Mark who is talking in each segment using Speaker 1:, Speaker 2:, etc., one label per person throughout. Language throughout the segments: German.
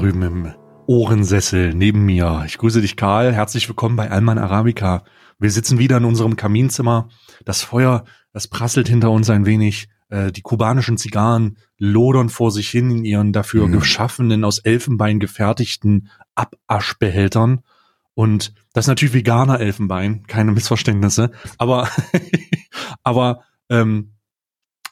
Speaker 1: drüben im Ohrensessel neben mir. Ich grüße dich, Karl. Herzlich willkommen bei Alman Arabica. Wir sitzen wieder in unserem Kaminzimmer. Das Feuer, das prasselt hinter uns ein wenig. Äh, die kubanischen Zigarren lodern vor sich hin in ihren dafür mhm. geschaffenen, aus Elfenbein gefertigten Abaschbehältern. Und das ist natürlich veganer Elfenbein, keine Missverständnisse. Aber, aber ähm,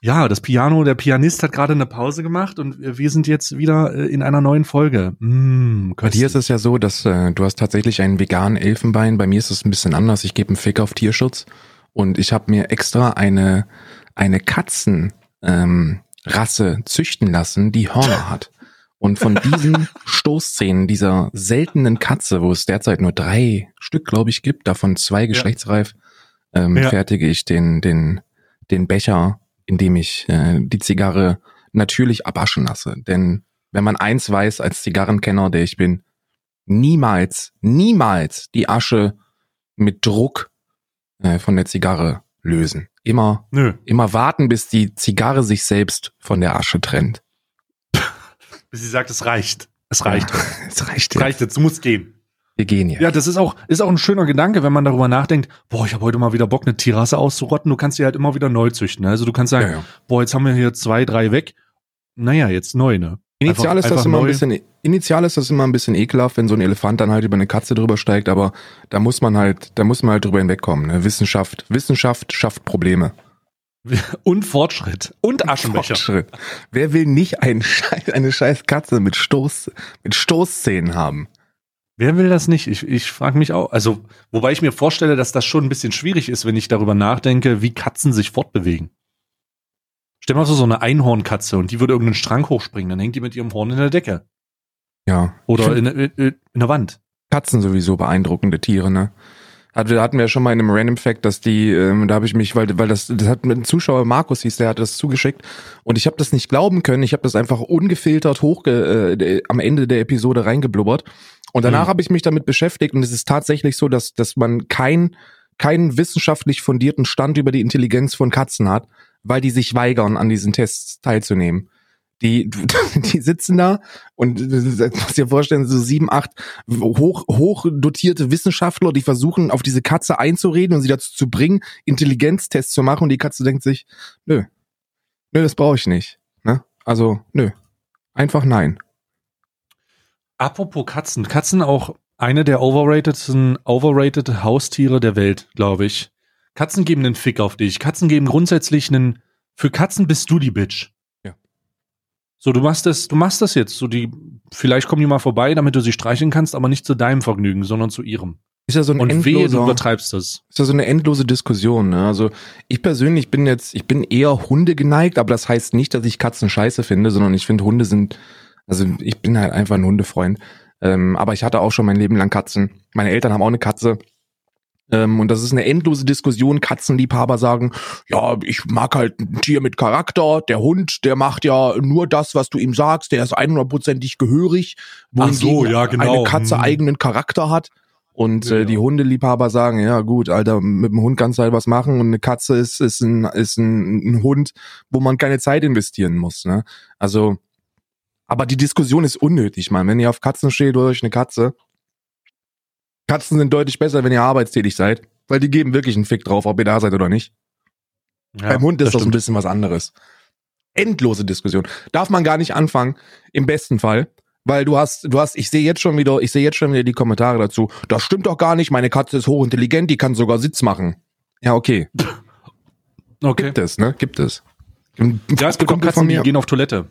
Speaker 1: ja, das Piano, der Pianist hat gerade eine Pause gemacht und wir sind jetzt wieder äh, in einer neuen Folge.
Speaker 2: Mm, bei dir ist es ja so, dass äh, du hast tatsächlich einen veganen Elfenbein. Bei mir ist es ein bisschen anders. Ich gebe einen Fick auf Tierschutz und ich habe mir extra eine eine Katzenrasse ähm, Rasse züchten lassen, die Hörner hat. Und von diesen Stoßzähnen dieser seltenen Katze, wo es derzeit nur drei Stück, glaube ich, gibt, davon zwei geschlechtsreif, ähm, ja. fertige ich den den den Becher indem ich äh, die Zigarre natürlich abwaschen lasse. Denn wenn man eins weiß als Zigarrenkenner, der ich bin, niemals, niemals die Asche mit Druck äh, von der Zigarre lösen. Immer, Nö. immer warten, bis die Zigarre sich selbst von der Asche trennt.
Speaker 1: bis sie sagt, es reicht. Es reicht. Ja,
Speaker 2: es reicht.
Speaker 1: Es reicht jetzt, du musst gehen.
Speaker 2: Wir gehen jetzt.
Speaker 1: Ja, das ist auch, ist auch ein schöner Gedanke, wenn man darüber nachdenkt, boah, ich habe heute mal wieder Bock, eine Tierrasse auszurotten. Du kannst sie halt immer wieder neu züchten. Ne? Also du kannst sagen, ja, ja. boah, jetzt haben wir hier zwei, drei weg. Naja, jetzt neu, ne?
Speaker 2: Initial einfach, ist das immer neu. ein bisschen, initial ist das immer ein bisschen ekelhaft, wenn so ein Elefant dann halt über eine Katze drüber steigt, aber da muss man halt, da muss man halt drüber hinwegkommen. Ne? Wissenschaft, Wissenschaft schafft Probleme.
Speaker 1: Und Fortschritt. Und Aschenbecher. Fortschritt.
Speaker 2: Wer will nicht einen Scheiß, eine scheiß Katze mit Stoß, mit Stoßzähnen haben?
Speaker 1: Wer will das nicht? Ich, ich frage mich auch. Also, wobei ich mir vorstelle, dass das schon ein bisschen schwierig ist, wenn ich darüber nachdenke, wie Katzen sich fortbewegen. Stell mal so, so eine Einhornkatze und die würde irgendeinen Strang hochspringen, dann hängt die mit ihrem Horn in der Decke.
Speaker 2: Ja.
Speaker 1: Oder in, in, in der Wand.
Speaker 2: Katzen sowieso beeindruckende Tiere, ne? Hatten wir ja schon mal in einem Random Fact, dass die, ähm, da habe ich mich, weil, weil das, das hat einem Zuschauer Markus hieß, der hat das zugeschickt und ich habe das nicht glauben können. Ich habe das einfach ungefiltert hochge äh, am Ende der Episode reingeblubbert und danach mhm. habe ich mich damit beschäftigt und es ist tatsächlich so, dass, dass man kein, keinen wissenschaftlich fundierten Stand über die Intelligenz von Katzen hat, weil die sich weigern, an diesen Tests teilzunehmen. Die, die sitzen da und du musst dir vorstellen, so sieben, acht hoch, hoch dotierte Wissenschaftler, die versuchen, auf diese Katze einzureden und sie dazu zu bringen, Intelligenztests zu machen und die Katze denkt sich, nö, nö, das brauche ich nicht. Ne? Also, nö. Einfach nein.
Speaker 1: Apropos Katzen. Katzen auch eine der overratedsten, overrated Haustiere der Welt, glaube ich. Katzen geben einen Fick auf dich. Katzen geben grundsätzlich einen, für Katzen bist du die Bitch. So, du machst das, du machst das jetzt. So, die, vielleicht kommen die mal vorbei, damit du sie streicheln kannst, aber nicht zu deinem Vergnügen, sondern zu ihrem.
Speaker 2: Ist ja so ein
Speaker 1: Und
Speaker 2: endloser, wehe,
Speaker 1: du übertreibst das.
Speaker 2: Ist ja so eine endlose Diskussion. Ne? Also ich persönlich bin jetzt, ich bin eher Hunde geneigt, aber das heißt nicht, dass ich Katzen scheiße finde, sondern ich finde Hunde sind also ich bin halt einfach ein Hundefreund. Ähm, aber ich hatte auch schon mein Leben lang Katzen. Meine Eltern haben auch eine Katze. Ähm, und das ist eine endlose Diskussion. Katzenliebhaber sagen, ja, ich mag halt ein Tier mit Charakter. Der Hund, der macht ja nur das, was du ihm sagst. Der ist 100%ig gehörig.
Speaker 1: Ach so, ja, genau.
Speaker 2: Eine Katze hm. eigenen Charakter hat. Und äh, die Hundeliebhaber sagen, ja gut, Alter, mit dem Hund kannst du halt was machen und eine Katze ist, ist, ein, ist ein, ein Hund, wo man keine Zeit investieren muss. Ne? Also aber die Diskussion ist unnötig, man. Wenn ihr auf Katzen steht oder euch eine Katze. Katzen sind deutlich besser, wenn ihr arbeitstätig seid, weil die geben wirklich einen Fick drauf, ob ihr da seid oder nicht. Ja, Beim Hund ist das, das ein bisschen was anderes. Endlose Diskussion. Darf man gar nicht anfangen, im besten Fall, weil du hast, du hast, ich sehe jetzt schon wieder, ich sehe jetzt schon wieder die Kommentare dazu. Das stimmt doch gar nicht, meine Katze ist hochintelligent, die kann sogar Sitz machen. Ja, okay. Okay. Gibt es, ne? Gibt es.
Speaker 1: Ja, es gibt auch Katzen, die gehen auf Toilette.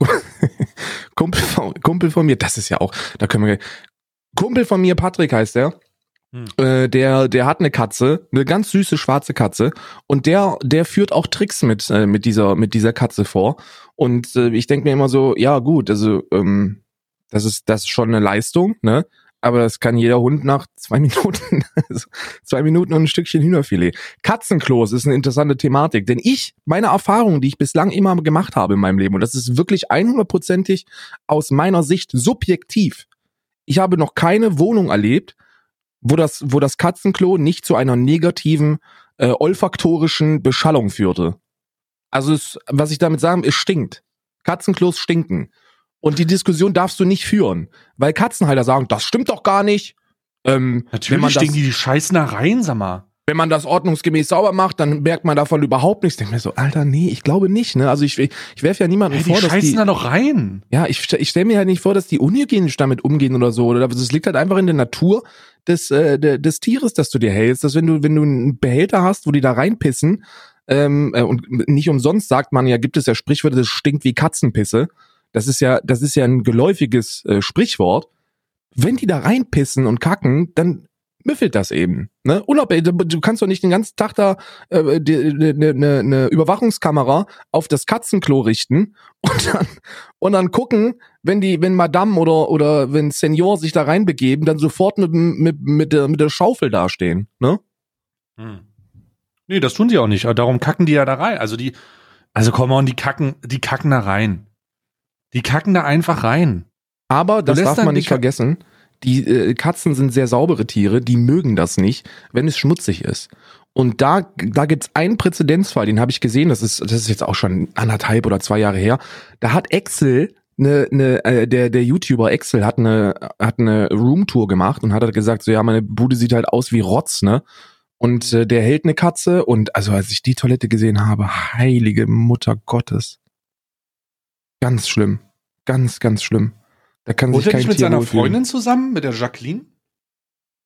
Speaker 2: Kumpel von, Kumpel von mir, das ist ja auch, da können wir, Kumpel von mir, Patrick heißt der, hm. äh, der, der hat eine Katze, eine ganz süße schwarze Katze und der, der führt auch Tricks mit, äh, mit dieser, mit dieser Katze vor und äh, ich denke mir immer so, ja gut, also ähm, das ist, das ist schon eine Leistung, ne? aber das kann jeder Hund nach zwei Minuten, also zwei Minuten und ein Stückchen Hühnerfilet. Katzenklos ist eine interessante Thematik, denn ich, meine Erfahrungen, die ich bislang immer gemacht habe in meinem Leben, und das ist wirklich 100%ig aus meiner Sicht subjektiv. Ich habe noch keine Wohnung erlebt, wo das, wo das Katzenklo nicht zu einer negativen äh, olfaktorischen Beschallung führte. Also es, was ich damit sagen, es stinkt. Katzenklos stinken. Und die Diskussion darfst du nicht führen, weil Katzenhalter sagen, das stimmt doch gar nicht.
Speaker 1: Ähm, Natürlich
Speaker 2: stehen
Speaker 1: die, die scheißen da rein, sag mal
Speaker 2: wenn man das ordnungsgemäß sauber macht, dann merkt man davon überhaupt nichts. Ich denke mir so, Alter, nee, ich glaube nicht. Ne? Also ich, ich, werfe ja niemandem hey, vor,
Speaker 1: dass
Speaker 2: die
Speaker 1: da noch rein.
Speaker 2: Ja, ich, ich stelle mir halt nicht vor, dass die unhygienisch damit umgehen oder so. Oder das liegt halt einfach in der Natur des, äh, des Tieres, dass du dir hältst. Dass wenn du wenn du einen Behälter hast, wo die da reinpissen ähm, äh, und nicht umsonst sagt man ja, gibt es ja Sprichwörter, das stinkt wie Katzenpisse. Das ist ja das ist ja ein geläufiges äh, Sprichwort. Wenn die da reinpissen und kacken, dann müffelt das eben. Ne? Unabhängig, du kannst doch nicht den ganzen Tag da eine äh, ne, ne, ne Überwachungskamera auf das Katzenklo richten und dann, und dann gucken, wenn die, wenn Madame oder, oder wenn Senior sich da reinbegeben, dann sofort mit, mit, mit, der, mit der Schaufel dastehen. Ne?
Speaker 1: Hm. Nee, das tun sie auch nicht. Darum kacken die ja da rein. Also die, also komm on, die kacken, die kacken da rein. Die kacken da einfach rein.
Speaker 2: Aber das darf man nicht vergessen die äh, Katzen sind sehr saubere Tiere, die mögen das nicht, wenn es schmutzig ist. Und da, da gibt's einen Präzedenzfall, den habe ich gesehen, das ist, das ist jetzt auch schon anderthalb oder zwei Jahre her. Da hat Excel eine, eine, äh, der, der YouTuber Excel hat eine, hat eine Roomtour gemacht und hat halt gesagt, so ja, meine Bude sieht halt aus wie Rotz, ne? Und äh, der hält eine Katze und also als ich die Toilette gesehen habe, heilige Mutter Gottes. Ganz schlimm. Ganz, ganz schlimm. Da kann Wohnt sich kein
Speaker 1: nicht mit
Speaker 2: Tier
Speaker 1: seiner Freundin zusammen, mit der Jacqueline?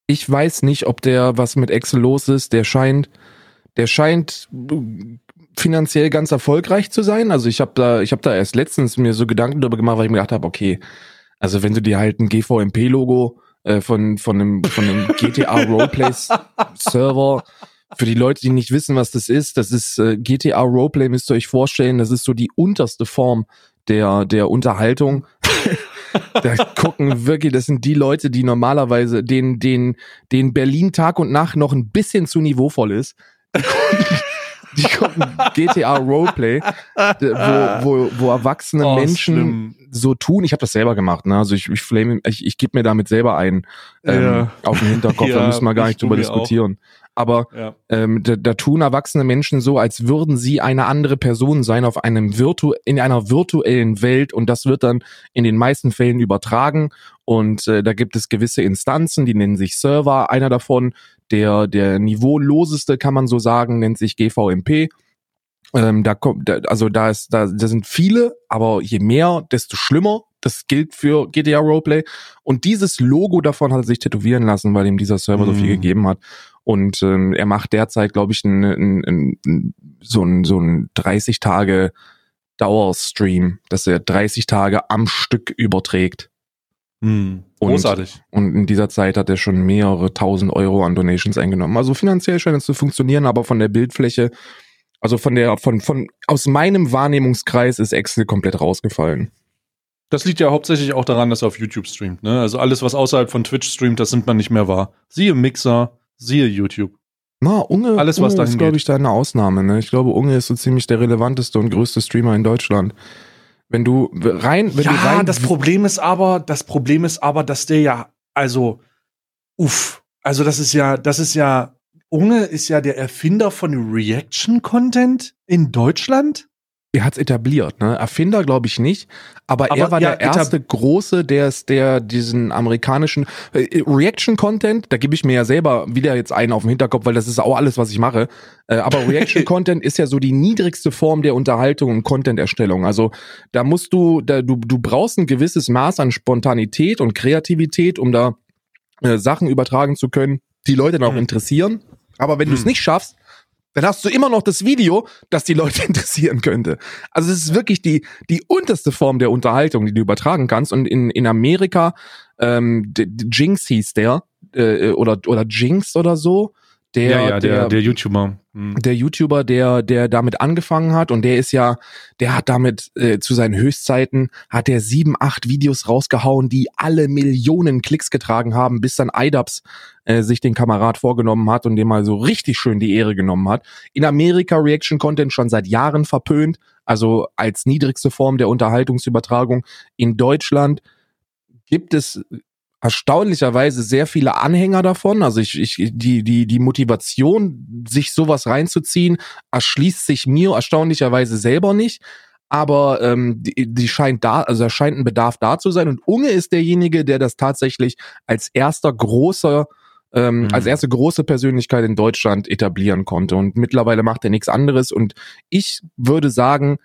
Speaker 2: Ich weiß nicht, ob der was mit Excel los ist. Der scheint, der scheint finanziell ganz erfolgreich zu sein. Also ich habe da, ich habe da erst letztens mir so Gedanken darüber gemacht, weil ich mir gedacht habe, okay, also wenn du dir halt ein GVMP-Logo äh, von von einem von einem GTA Roleplay Server für die Leute, die nicht wissen, was das ist, das ist äh, GTA Roleplay, müsst ihr euch vorstellen, das ist so die unterste Form der der Unterhaltung da gucken wirklich, das sind die Leute, die normalerweise, den, den, den Berlin Tag und Nacht noch ein bisschen zu niveauvoll ist. Die gucken, GTA Roleplay, wo, wo, wo erwachsene oh, Menschen schlimm. so tun. Ich habe das selber gemacht, ne? Also ich, ich flame, ich, ich gebe mir damit selber ein ähm, ja. auf den Hinterkopf, ja, da müssen wir gar nicht drüber diskutieren. Auch. Aber ja. ähm, da, da tun erwachsene Menschen so, als würden sie eine andere Person sein auf einem virtu in einer virtuellen Welt und das wird dann in den meisten Fällen übertragen und äh, da gibt es gewisse Instanzen, die nennen sich Server. Einer davon, der der niveauloseste, kann man so sagen, nennt sich GVMP. Ähm, da kommt, da, also da ist, da, da sind viele, aber je mehr, desto schlimmer. Das gilt für GTA Roleplay. Und dieses Logo davon hat er sich tätowieren lassen, weil ihm dieser Server mm. so viel mhm. gegeben hat. Und ähm, er macht derzeit, glaube ich, ein, ein, ein, so ein, so ein 30 Tage Dauerstream, dass er 30 Tage am Stück überträgt.
Speaker 1: Hm, großartig.
Speaker 2: Und, und in dieser Zeit hat er schon mehrere tausend Euro an Donations eingenommen. Also finanziell scheint es zu funktionieren, aber von der Bildfläche, also von der, von, von, aus meinem Wahrnehmungskreis ist Excel komplett rausgefallen.
Speaker 1: Das liegt ja hauptsächlich auch daran, dass er auf YouTube streamt. Ne? Also alles, was außerhalb von Twitch streamt, das nimmt man nicht mehr wahr. Siehe Mixer, Siehe YouTube.
Speaker 2: Na, Unge, Alles, was Unge ist, glaube ich, da eine Ausnahme. Ne? Ich glaube, Unge ist so ziemlich der relevanteste und größte Streamer in Deutschland. Wenn du rein, wenn
Speaker 1: ja,
Speaker 2: du rein.
Speaker 1: das Problem ist aber, das Problem ist aber, dass der ja, also, uff, also das ist ja, das ist ja, Unge ist ja der Erfinder von Reaction-Content in Deutschland
Speaker 2: er hat's etabliert, ne? Erfinder glaube ich nicht, aber, aber er war ja, der erste große, der es der diesen amerikanischen äh, Reaction Content, da gebe ich mir ja selber wieder jetzt einen auf den Hinterkopf, weil das ist auch alles, was ich mache. Äh, aber Reaction Content ist ja so die niedrigste Form der Unterhaltung und Content Erstellung. Also da musst du da du du brauchst ein gewisses Maß an Spontanität und Kreativität, um da äh, Sachen übertragen zu können, die Leute dann auch mhm. interessieren. Aber wenn mhm. du es nicht schaffst, dann hast du immer noch das Video, das die Leute interessieren könnte. Also es ist wirklich die, die unterste Form der Unterhaltung, die du übertragen kannst. Und in, in Amerika, ähm, Jinx hieß der, äh, oder, oder Jinx oder so, der,
Speaker 1: ja, ja, der, der, der YouTuber.
Speaker 2: Hm. Der YouTuber, der, der damit angefangen hat und der ist ja, der hat damit äh, zu seinen Höchstzeiten, hat er sieben, acht Videos rausgehauen, die alle Millionen Klicks getragen haben, bis dann IDAPS äh, sich den Kamerad vorgenommen hat und dem mal so richtig schön die Ehre genommen hat. In Amerika Reaction Content schon seit Jahren verpönt, also als niedrigste Form der Unterhaltungsübertragung. In Deutschland gibt es erstaunlicherweise sehr viele Anhänger davon. Also ich, ich, die, die, die Motivation, sich sowas reinzuziehen, erschließt sich mir erstaunlicherweise selber nicht. aber ähm, die, die scheint da, also da scheint ein Bedarf da zu sein. Und Unge ist derjenige, der das tatsächlich als erster großer ähm, mhm. als erste große Persönlichkeit in Deutschland etablieren konnte. Und mittlerweile macht er nichts anderes. Und ich würde sagen,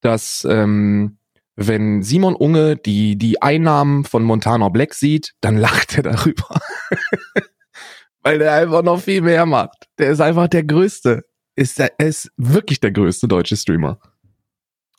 Speaker 2: dass ähm, wenn Simon Unge die, die Einnahmen von Montana Black sieht, dann lacht er darüber. Weil der einfach noch viel mehr macht. Der ist einfach der Größte. Ist der, er ist wirklich der größte deutsche Streamer.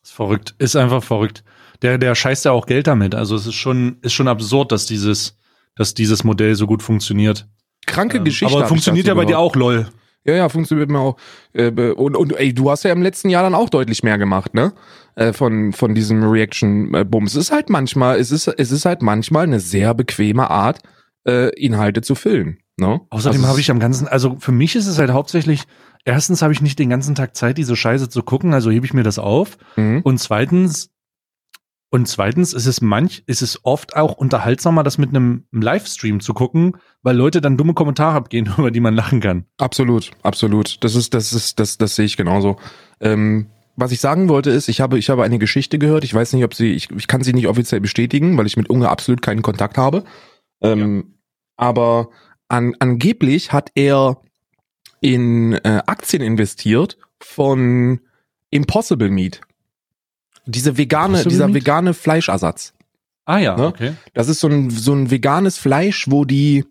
Speaker 1: Ist verrückt. Ist einfach verrückt. Der, der scheißt ja auch Geld damit. Also es ist schon, ist schon absurd, dass dieses, dass dieses Modell so gut funktioniert.
Speaker 2: Kranke ähm, Geschichte.
Speaker 1: Aber funktioniert ja bei dir auch, lol.
Speaker 2: Ja, ja, funktioniert mir auch. Äh, und, und ey, du hast ja im letzten Jahr dann auch deutlich mehr gemacht, ne? Äh, von, von diesem Reaction-Bums. Es ist halt manchmal, es ist, es ist halt manchmal eine sehr bequeme Art, äh, Inhalte zu füllen. Ne?
Speaker 1: Außerdem also habe ich am ganzen, also für mich ist es halt hauptsächlich, erstens habe ich nicht den ganzen Tag Zeit, diese Scheiße zu gucken, also hebe ich mir das auf. Mhm. Und zweitens und zweitens ist es manch, ist es oft auch unterhaltsamer, das mit einem Livestream zu gucken, weil Leute dann dumme Kommentare abgehen, über die man lachen kann.
Speaker 2: Absolut, absolut. Das ist, das ist, das, das sehe ich genauso. Ähm, was ich sagen wollte ist, ich habe, ich habe eine Geschichte gehört. Ich weiß nicht, ob sie, ich, ich kann sie nicht offiziell bestätigen, weil ich mit Unge absolut keinen Kontakt habe. Ähm, ja. Aber an, angeblich hat er in äh, Aktien investiert von Impossible Meat. Diese vegane, dieser Meat? vegane Fleischersatz.
Speaker 1: Ah ja, ne? okay.
Speaker 2: Das ist so ein, so ein veganes Fleisch, wo die,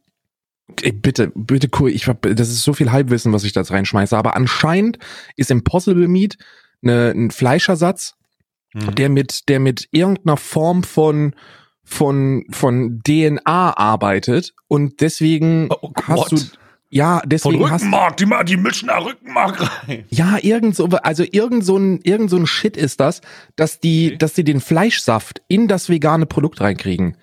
Speaker 2: ey, bitte, bitte cool, ich hab, das ist so viel Halbwissen, was ich da reinschmeiße, aber anscheinend ist Impossible Meat eine, ein Fleischersatz, mhm. der mit, der mit irgendeiner Form von, von, von DNA arbeitet und deswegen oh, hast du, ja, deswegen
Speaker 1: Von Rückenmark, hast, die, die mischen da Rückenmark rein.
Speaker 2: Ja, irgend so, also irgend so ein, irgend so ein Shit ist das, dass die, okay. dass die den Fleischsaft in das vegane Produkt reinkriegen.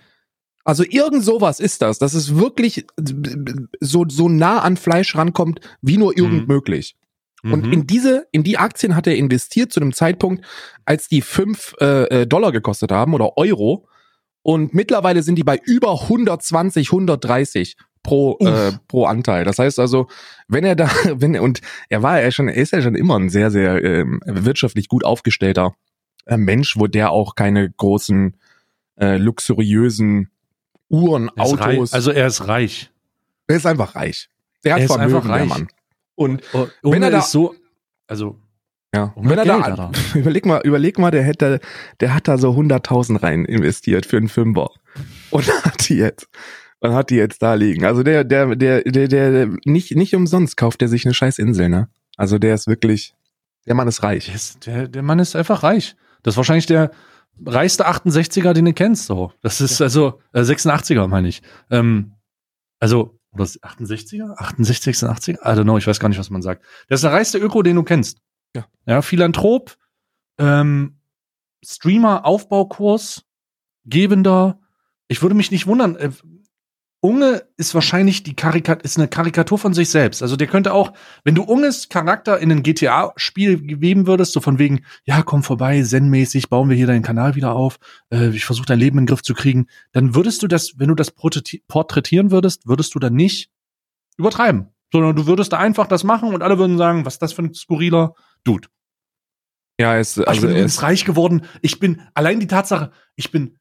Speaker 2: Also irgend sowas ist das, dass es wirklich so, so nah an Fleisch rankommt, wie nur irgend mhm. möglich. Und mhm. in diese, in die Aktien hat er investiert zu einem Zeitpunkt, als die fünf äh, äh Dollar gekostet haben oder Euro. Und mittlerweile sind die bei über 120, 130 pro, äh, pro Anteil. Das heißt also, wenn er da, wenn er, und er war ja schon, er ist ja schon immer ein sehr, sehr ähm, wirtschaftlich gut aufgestellter äh, Mensch, wo der auch keine großen äh, luxuriösen Uhren, Autos.
Speaker 1: Also er ist reich.
Speaker 2: Er ist einfach reich. Der hat er Vermögen, einfach reich. der Mann. Und
Speaker 1: oh, wenn er da so, also
Speaker 2: ja, und wenn er Geld, da, überleg mal, überleg mal, der hätte, der hat da so 100.000 rein investiert für einen Fünfer und hat die jetzt und hat die jetzt da liegen. Also der, der, der, der, der, nicht, nicht umsonst kauft er sich eine scheiß Insel, ne? Also der ist wirklich, der Mann ist reich.
Speaker 1: Der, ist, der, der Mann ist einfach reich. Das ist wahrscheinlich der reichste 68er, den du kennst, so. Das ist ja. also, äh, 86er, meine ich. Ähm, also, oder 68er? 68, 80er? I don't know, ich weiß gar nicht, was man sagt. Der ist der reichste Öko, den du kennst.
Speaker 2: Ja.
Speaker 1: Ja, Philanthrop, ähm, Streamer, Aufbaukurs, Gebender. Ich würde mich nicht wundern, äh, Unge ist wahrscheinlich die Karikatur, ist eine Karikatur von sich selbst. Also der könnte auch, wenn du Unges Charakter in ein GTA-Spiel geben würdest, so von wegen, ja, komm vorbei, zen-mäßig, bauen wir hier deinen Kanal wieder auf, äh, ich versuche dein Leben in den Griff zu kriegen, dann würdest du das, wenn du das porträtieren würdest, würdest du dann nicht übertreiben, sondern du würdest da einfach das machen und alle würden sagen, was ist das für ein skurriler Dude.
Speaker 2: Ja, es,
Speaker 1: also ich bin übrigens reich geworden. Ich bin, allein die Tatsache, ich bin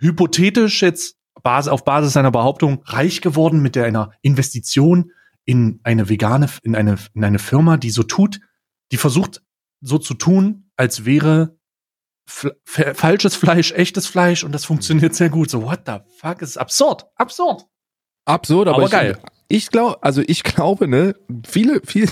Speaker 1: hypothetisch jetzt Basis, auf Basis seiner Behauptung reich geworden mit der, einer Investition in eine vegane, in eine, in eine Firma, die so tut, die versucht so zu tun, als wäre falsches Fleisch echtes Fleisch und das funktioniert sehr gut. So, what the fuck? Es ist absurd. Absurd.
Speaker 2: Absurd, aber, aber geil. Ich, ich glaube, also ich glaube, ne, viele, viele,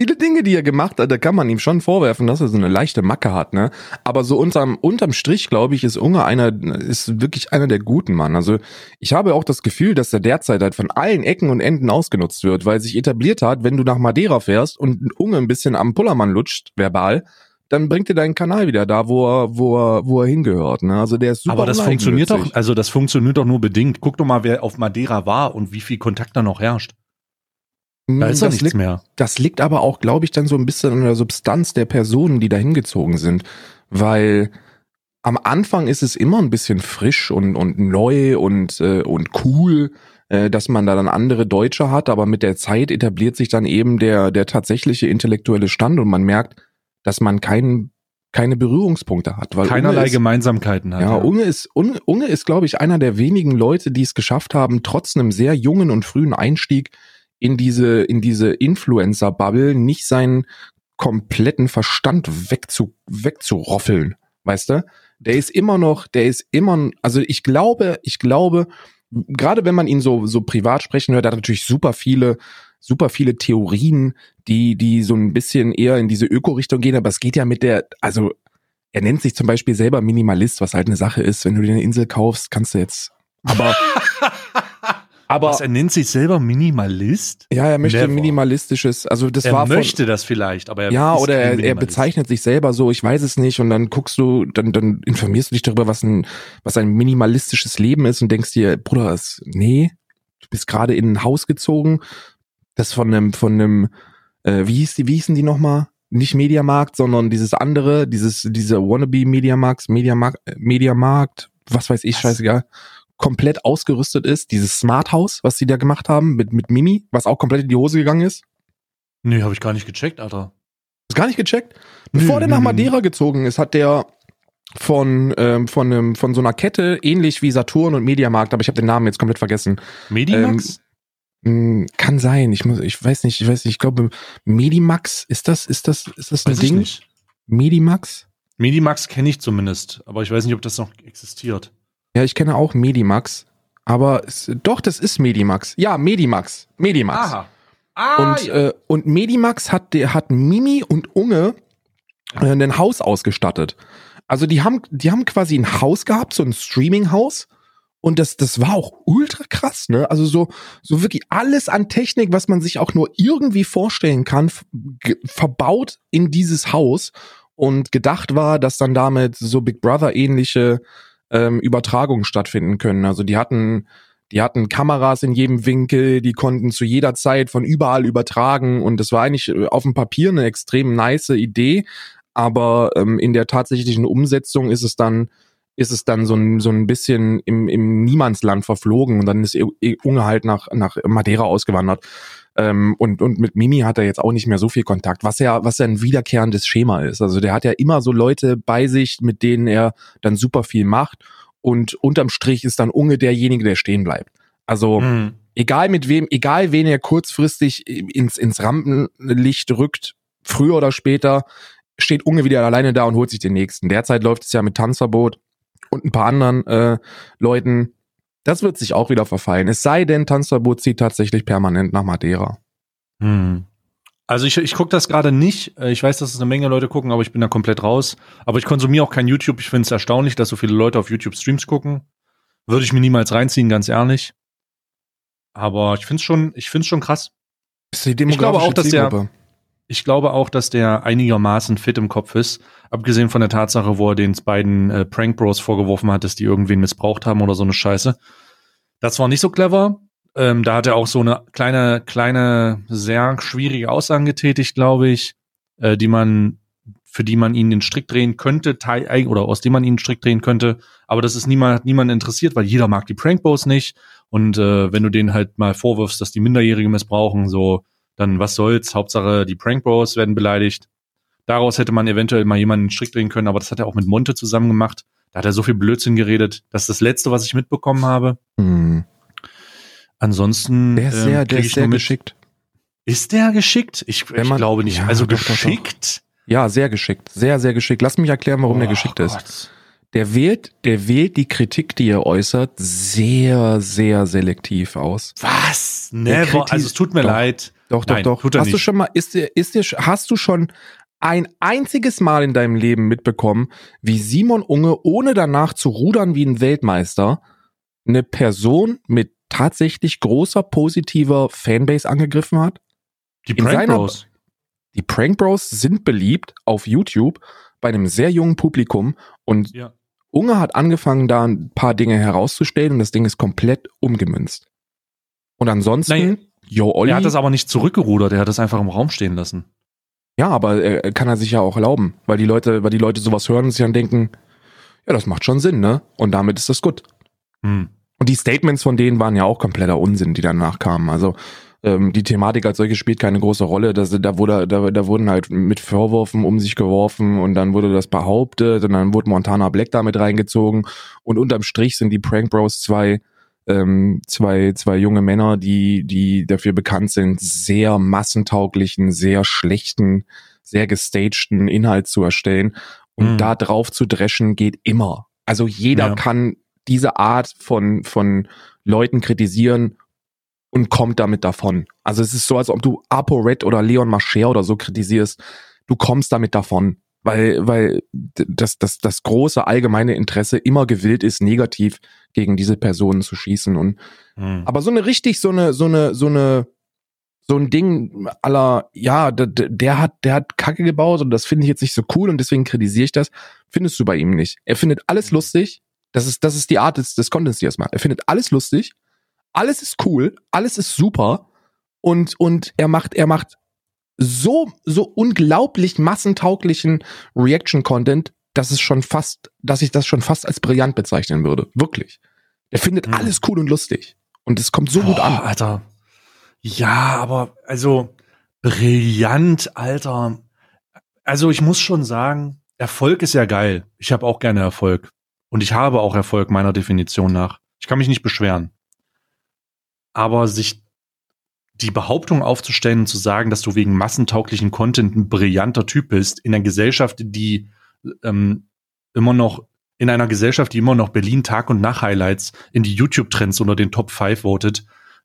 Speaker 2: viele Dinge, die er gemacht hat, da kann man ihm schon vorwerfen, dass er so eine leichte Macke hat, ne? Aber so unterm, unterm Strich, glaube ich, ist Unge einer, ist wirklich einer der guten Mann. Also ich habe auch das Gefühl, dass er derzeit halt von allen Ecken und Enden ausgenutzt wird, weil sich etabliert hat, wenn du nach Madeira fährst und Unge ein bisschen am Pullermann lutscht, verbal, dann bringt dir deinen Kanal wieder da, wo er, wo er, wo er hingehört. Ne? Also der ist super.
Speaker 1: Aber das funktioniert doch, also das funktioniert doch nur bedingt. Guck doch mal, wer auf Madeira war und wie viel Kontakt da noch herrscht.
Speaker 2: Da ist das nichts liegt, mehr. Das liegt aber auch, glaube ich, dann so ein bisschen an der Substanz der Personen, die da hingezogen sind. Weil am Anfang ist es immer ein bisschen frisch und, und neu und, äh, und cool, äh, dass man da dann andere Deutsche hat, aber mit der Zeit etabliert sich dann eben der, der tatsächliche intellektuelle Stand und man merkt, dass man keinen keine Berührungspunkte hat. Weil
Speaker 1: Keinerlei
Speaker 2: ist,
Speaker 1: Gemeinsamkeiten hat.
Speaker 2: Ja, Unge ist, Unge, Unge ist, glaube ich, einer der wenigen Leute, die es geschafft haben, trotz einem sehr jungen und frühen Einstieg in diese, in diese Influencer-Bubble nicht seinen kompletten Verstand wegzu, wegzuroffeln. Weißt du? Der ist immer noch, der ist immer, also ich glaube, ich glaube, gerade wenn man ihn so, so privat sprechen hört, hat er natürlich super viele, super viele Theorien, die, die so ein bisschen eher in diese Öko-Richtung gehen, aber es geht ja mit der, also er nennt sich zum Beispiel selber Minimalist, was halt eine Sache ist, wenn du dir eine Insel kaufst, kannst du jetzt, aber
Speaker 1: Aber Was, er nennt sich selber Minimalist?
Speaker 2: Ja, er möchte Never. minimalistisches, also das
Speaker 1: er
Speaker 2: war
Speaker 1: Er möchte das vielleicht, aber er
Speaker 2: Ja, oder er, er bezeichnet sich selber so, ich weiß es nicht und dann guckst du, dann dann informierst du dich darüber, was ein was ein minimalistisches Leben ist und denkst dir, Bruder, das, nee, du bist gerade in ein Haus gezogen, das von einem von einem äh, wie hieß die, wie hießen die nochmal? Nicht Mediamarkt, sondern dieses andere, dieses diese wannabe Mediamarkt, Mediamarkt, Mediamarkt, was weiß ich, was? scheißegal komplett ausgerüstet ist, dieses Smart House, was sie da gemacht haben mit, mit Mimi, was auch komplett in die Hose gegangen ist?
Speaker 1: Nee, habe ich gar nicht gecheckt, Alter.
Speaker 2: Hast gar nicht gecheckt? Bevor nee, der nach Madeira gezogen ist, hat der von ähm, von einem von so einer Kette ähnlich wie Saturn und Mediamarkt, aber ich habe den Namen jetzt komplett vergessen.
Speaker 1: Medimax?
Speaker 2: Ähm, kann sein. Ich muss, ich weiß nicht, ich weiß nicht. Ich glaube, Medimax ist das, ist das, ist das ein weiß Ding? Medimax?
Speaker 1: Medimax kenne ich zumindest, aber ich weiß nicht, ob das noch existiert.
Speaker 2: Ja, ich kenne auch Medimax. Aber es, doch, das ist Medimax. Ja, Medimax. Medimax. Aha. Ah, und, ja. äh, und Medimax hat, der hat Mimi und Unge äh, ein Haus ausgestattet. Also die haben, die haben quasi ein Haus gehabt, so ein Streaming-Haus. Und das, das war auch ultra krass, ne? Also so, so wirklich alles an Technik, was man sich auch nur irgendwie vorstellen kann, verbaut in dieses Haus. Und gedacht war, dass dann damit so Big Brother ähnliche ähm, Übertragungen stattfinden können. Also die hatten, die hatten Kameras in jedem Winkel, die konnten zu jeder Zeit von überall übertragen und das war eigentlich äh, auf dem Papier eine extrem nice Idee, aber ähm, in der tatsächlichen Umsetzung ist es dann ist es dann so ein, so ein bisschen im, im Niemandsland verflogen und dann ist Unge halt nach, nach Madeira ausgewandert. Ähm, und, und mit Mimi hat er jetzt auch nicht mehr so viel Kontakt, was ja, was ja ein wiederkehrendes Schema ist. Also der hat ja immer so Leute bei sich, mit denen er dann super viel macht. Und unterm Strich ist dann Unge derjenige, der stehen bleibt. Also mhm. egal mit wem, egal wen er kurzfristig ins, ins Rampenlicht rückt, früher oder später, steht Unge wieder alleine da und holt sich den nächsten. Derzeit läuft es ja mit Tanzverbot und ein paar anderen äh, Leuten. Das wird sich auch wieder verfallen. Es sei denn, Tanzverbot zieht tatsächlich permanent nach Madeira.
Speaker 1: Hm. Also ich, ich gucke das gerade nicht. Äh, ich weiß, dass es eine Menge Leute gucken, aber ich bin da komplett raus. Aber ich konsumiere auch kein YouTube. Ich finde es erstaunlich, dass so viele Leute auf YouTube Streams gucken. Würde ich mir niemals reinziehen, ganz ehrlich. Aber ich finde es schon, ich finde schon krass.
Speaker 2: ich glaube auch, dass der,
Speaker 1: ich glaube auch, dass der einigermaßen fit im Kopf ist. Abgesehen von der Tatsache, wo er den beiden äh, Prank Bros vorgeworfen hat, dass die irgendwen missbraucht haben oder so eine Scheiße. Das war nicht so clever. Ähm, da hat er auch so eine kleine, kleine, sehr schwierige Aussagen getätigt, glaube ich, äh, die man, für die man ihn den Strick drehen könnte, oder aus dem man ihn den Strick drehen könnte. Aber das ist niemand, niemand interessiert, weil jeder mag die Prank Bros nicht. Und äh, wenn du denen halt mal vorwirfst, dass die Minderjährige missbrauchen, so, dann was soll's, Hauptsache die Prank Bros werden beleidigt. Daraus hätte man eventuell mal jemanden einen Strick drehen können, aber das hat er auch mit Monte zusammen gemacht. Da hat er so viel Blödsinn geredet. Das ist das Letzte, was ich mitbekommen habe.
Speaker 2: Hm.
Speaker 1: Ansonsten.
Speaker 2: Der ist ähm, sehr, der ist sehr geschickt.
Speaker 1: Ist der geschickt? Ich, ich man, glaube nicht. Ja, also doch, geschickt? Doch,
Speaker 2: doch. Ja, sehr geschickt. Sehr, sehr geschickt. Lass mich erklären, warum oh, der geschickt Gott. ist. Der wählt, der wählt die Kritik, die er äußert, sehr, sehr selektiv aus.
Speaker 1: Was? Never. Also es tut mir leid.
Speaker 2: Doch, doch, Nein, doch. Hast nicht. du schon mal, ist dir, ist dir, hast du schon ein einziges Mal in deinem Leben mitbekommen, wie Simon Unge, ohne danach zu rudern wie ein Weltmeister, eine Person mit tatsächlich großer positiver Fanbase angegriffen hat?
Speaker 1: Die Prank seiner, Bros.
Speaker 2: Die Prank Bros sind beliebt auf YouTube bei einem sehr jungen Publikum und ja. Unge hat angefangen, da ein paar Dinge herauszustellen und das Ding ist komplett umgemünzt. Und ansonsten Nein.
Speaker 1: Jo, Olli. Er hat das aber nicht zurückgerudert, er hat das einfach im Raum stehen lassen.
Speaker 2: Ja, aber äh, kann er sich ja auch erlauben, weil die Leute, weil die Leute sowas hören und sich dann denken, ja, das macht schon Sinn, ne? Und damit ist das gut. Hm. Und die Statements von denen waren ja auch kompletter Unsinn, die danach kamen. Also ähm, die Thematik als solche spielt keine große Rolle. Das, da, wurde, da, da wurden halt mit Vorwürfen um sich geworfen und dann wurde das behauptet und dann wurde Montana Black damit reingezogen und unterm Strich sind die Prank Bros zwei ähm, zwei, zwei junge Männer, die, die dafür bekannt sind, sehr massentauglichen, sehr schlechten, sehr gestagten Inhalt zu erstellen. Und mhm. da drauf zu dreschen geht immer. Also jeder ja. kann diese Art von, von Leuten kritisieren und kommt damit davon. Also es ist so, als ob du Apo Red oder Leon Mascher oder so kritisierst. Du kommst damit davon. Weil, weil das, das, das große allgemeine Interesse immer gewillt ist, negativ gegen diese Personen zu schießen. Und mhm. aber so eine richtig, so eine, so eine, so eine, so ein Ding aller, ja, der, der hat, der hat Kacke gebaut und das finde ich jetzt nicht so cool und deswegen kritisiere ich das, findest du bei ihm nicht. Er findet alles lustig. Das ist, das ist die Art des, des Contents, die er macht. Er findet alles lustig alles ist cool, alles ist super und und er macht er macht so so unglaublich massentauglichen Reaction Content, dass es schon fast, dass ich das schon fast als brillant bezeichnen würde, wirklich. Er findet hm. alles cool und lustig und es kommt so Boah, gut an.
Speaker 1: Alter. Ja, aber also brillant, Alter. Also ich muss schon sagen, Erfolg ist ja geil. Ich habe auch gerne Erfolg und ich habe auch Erfolg meiner Definition nach. Ich kann mich nicht beschweren aber sich die Behauptung aufzustellen und zu sagen, dass du wegen massentauglichen Content ein brillanter Typ bist, in einer Gesellschaft, die ähm, immer noch, in einer Gesellschaft, die immer noch Berlin Tag und Nacht Highlights in die YouTube-Trends unter den Top 5 votet,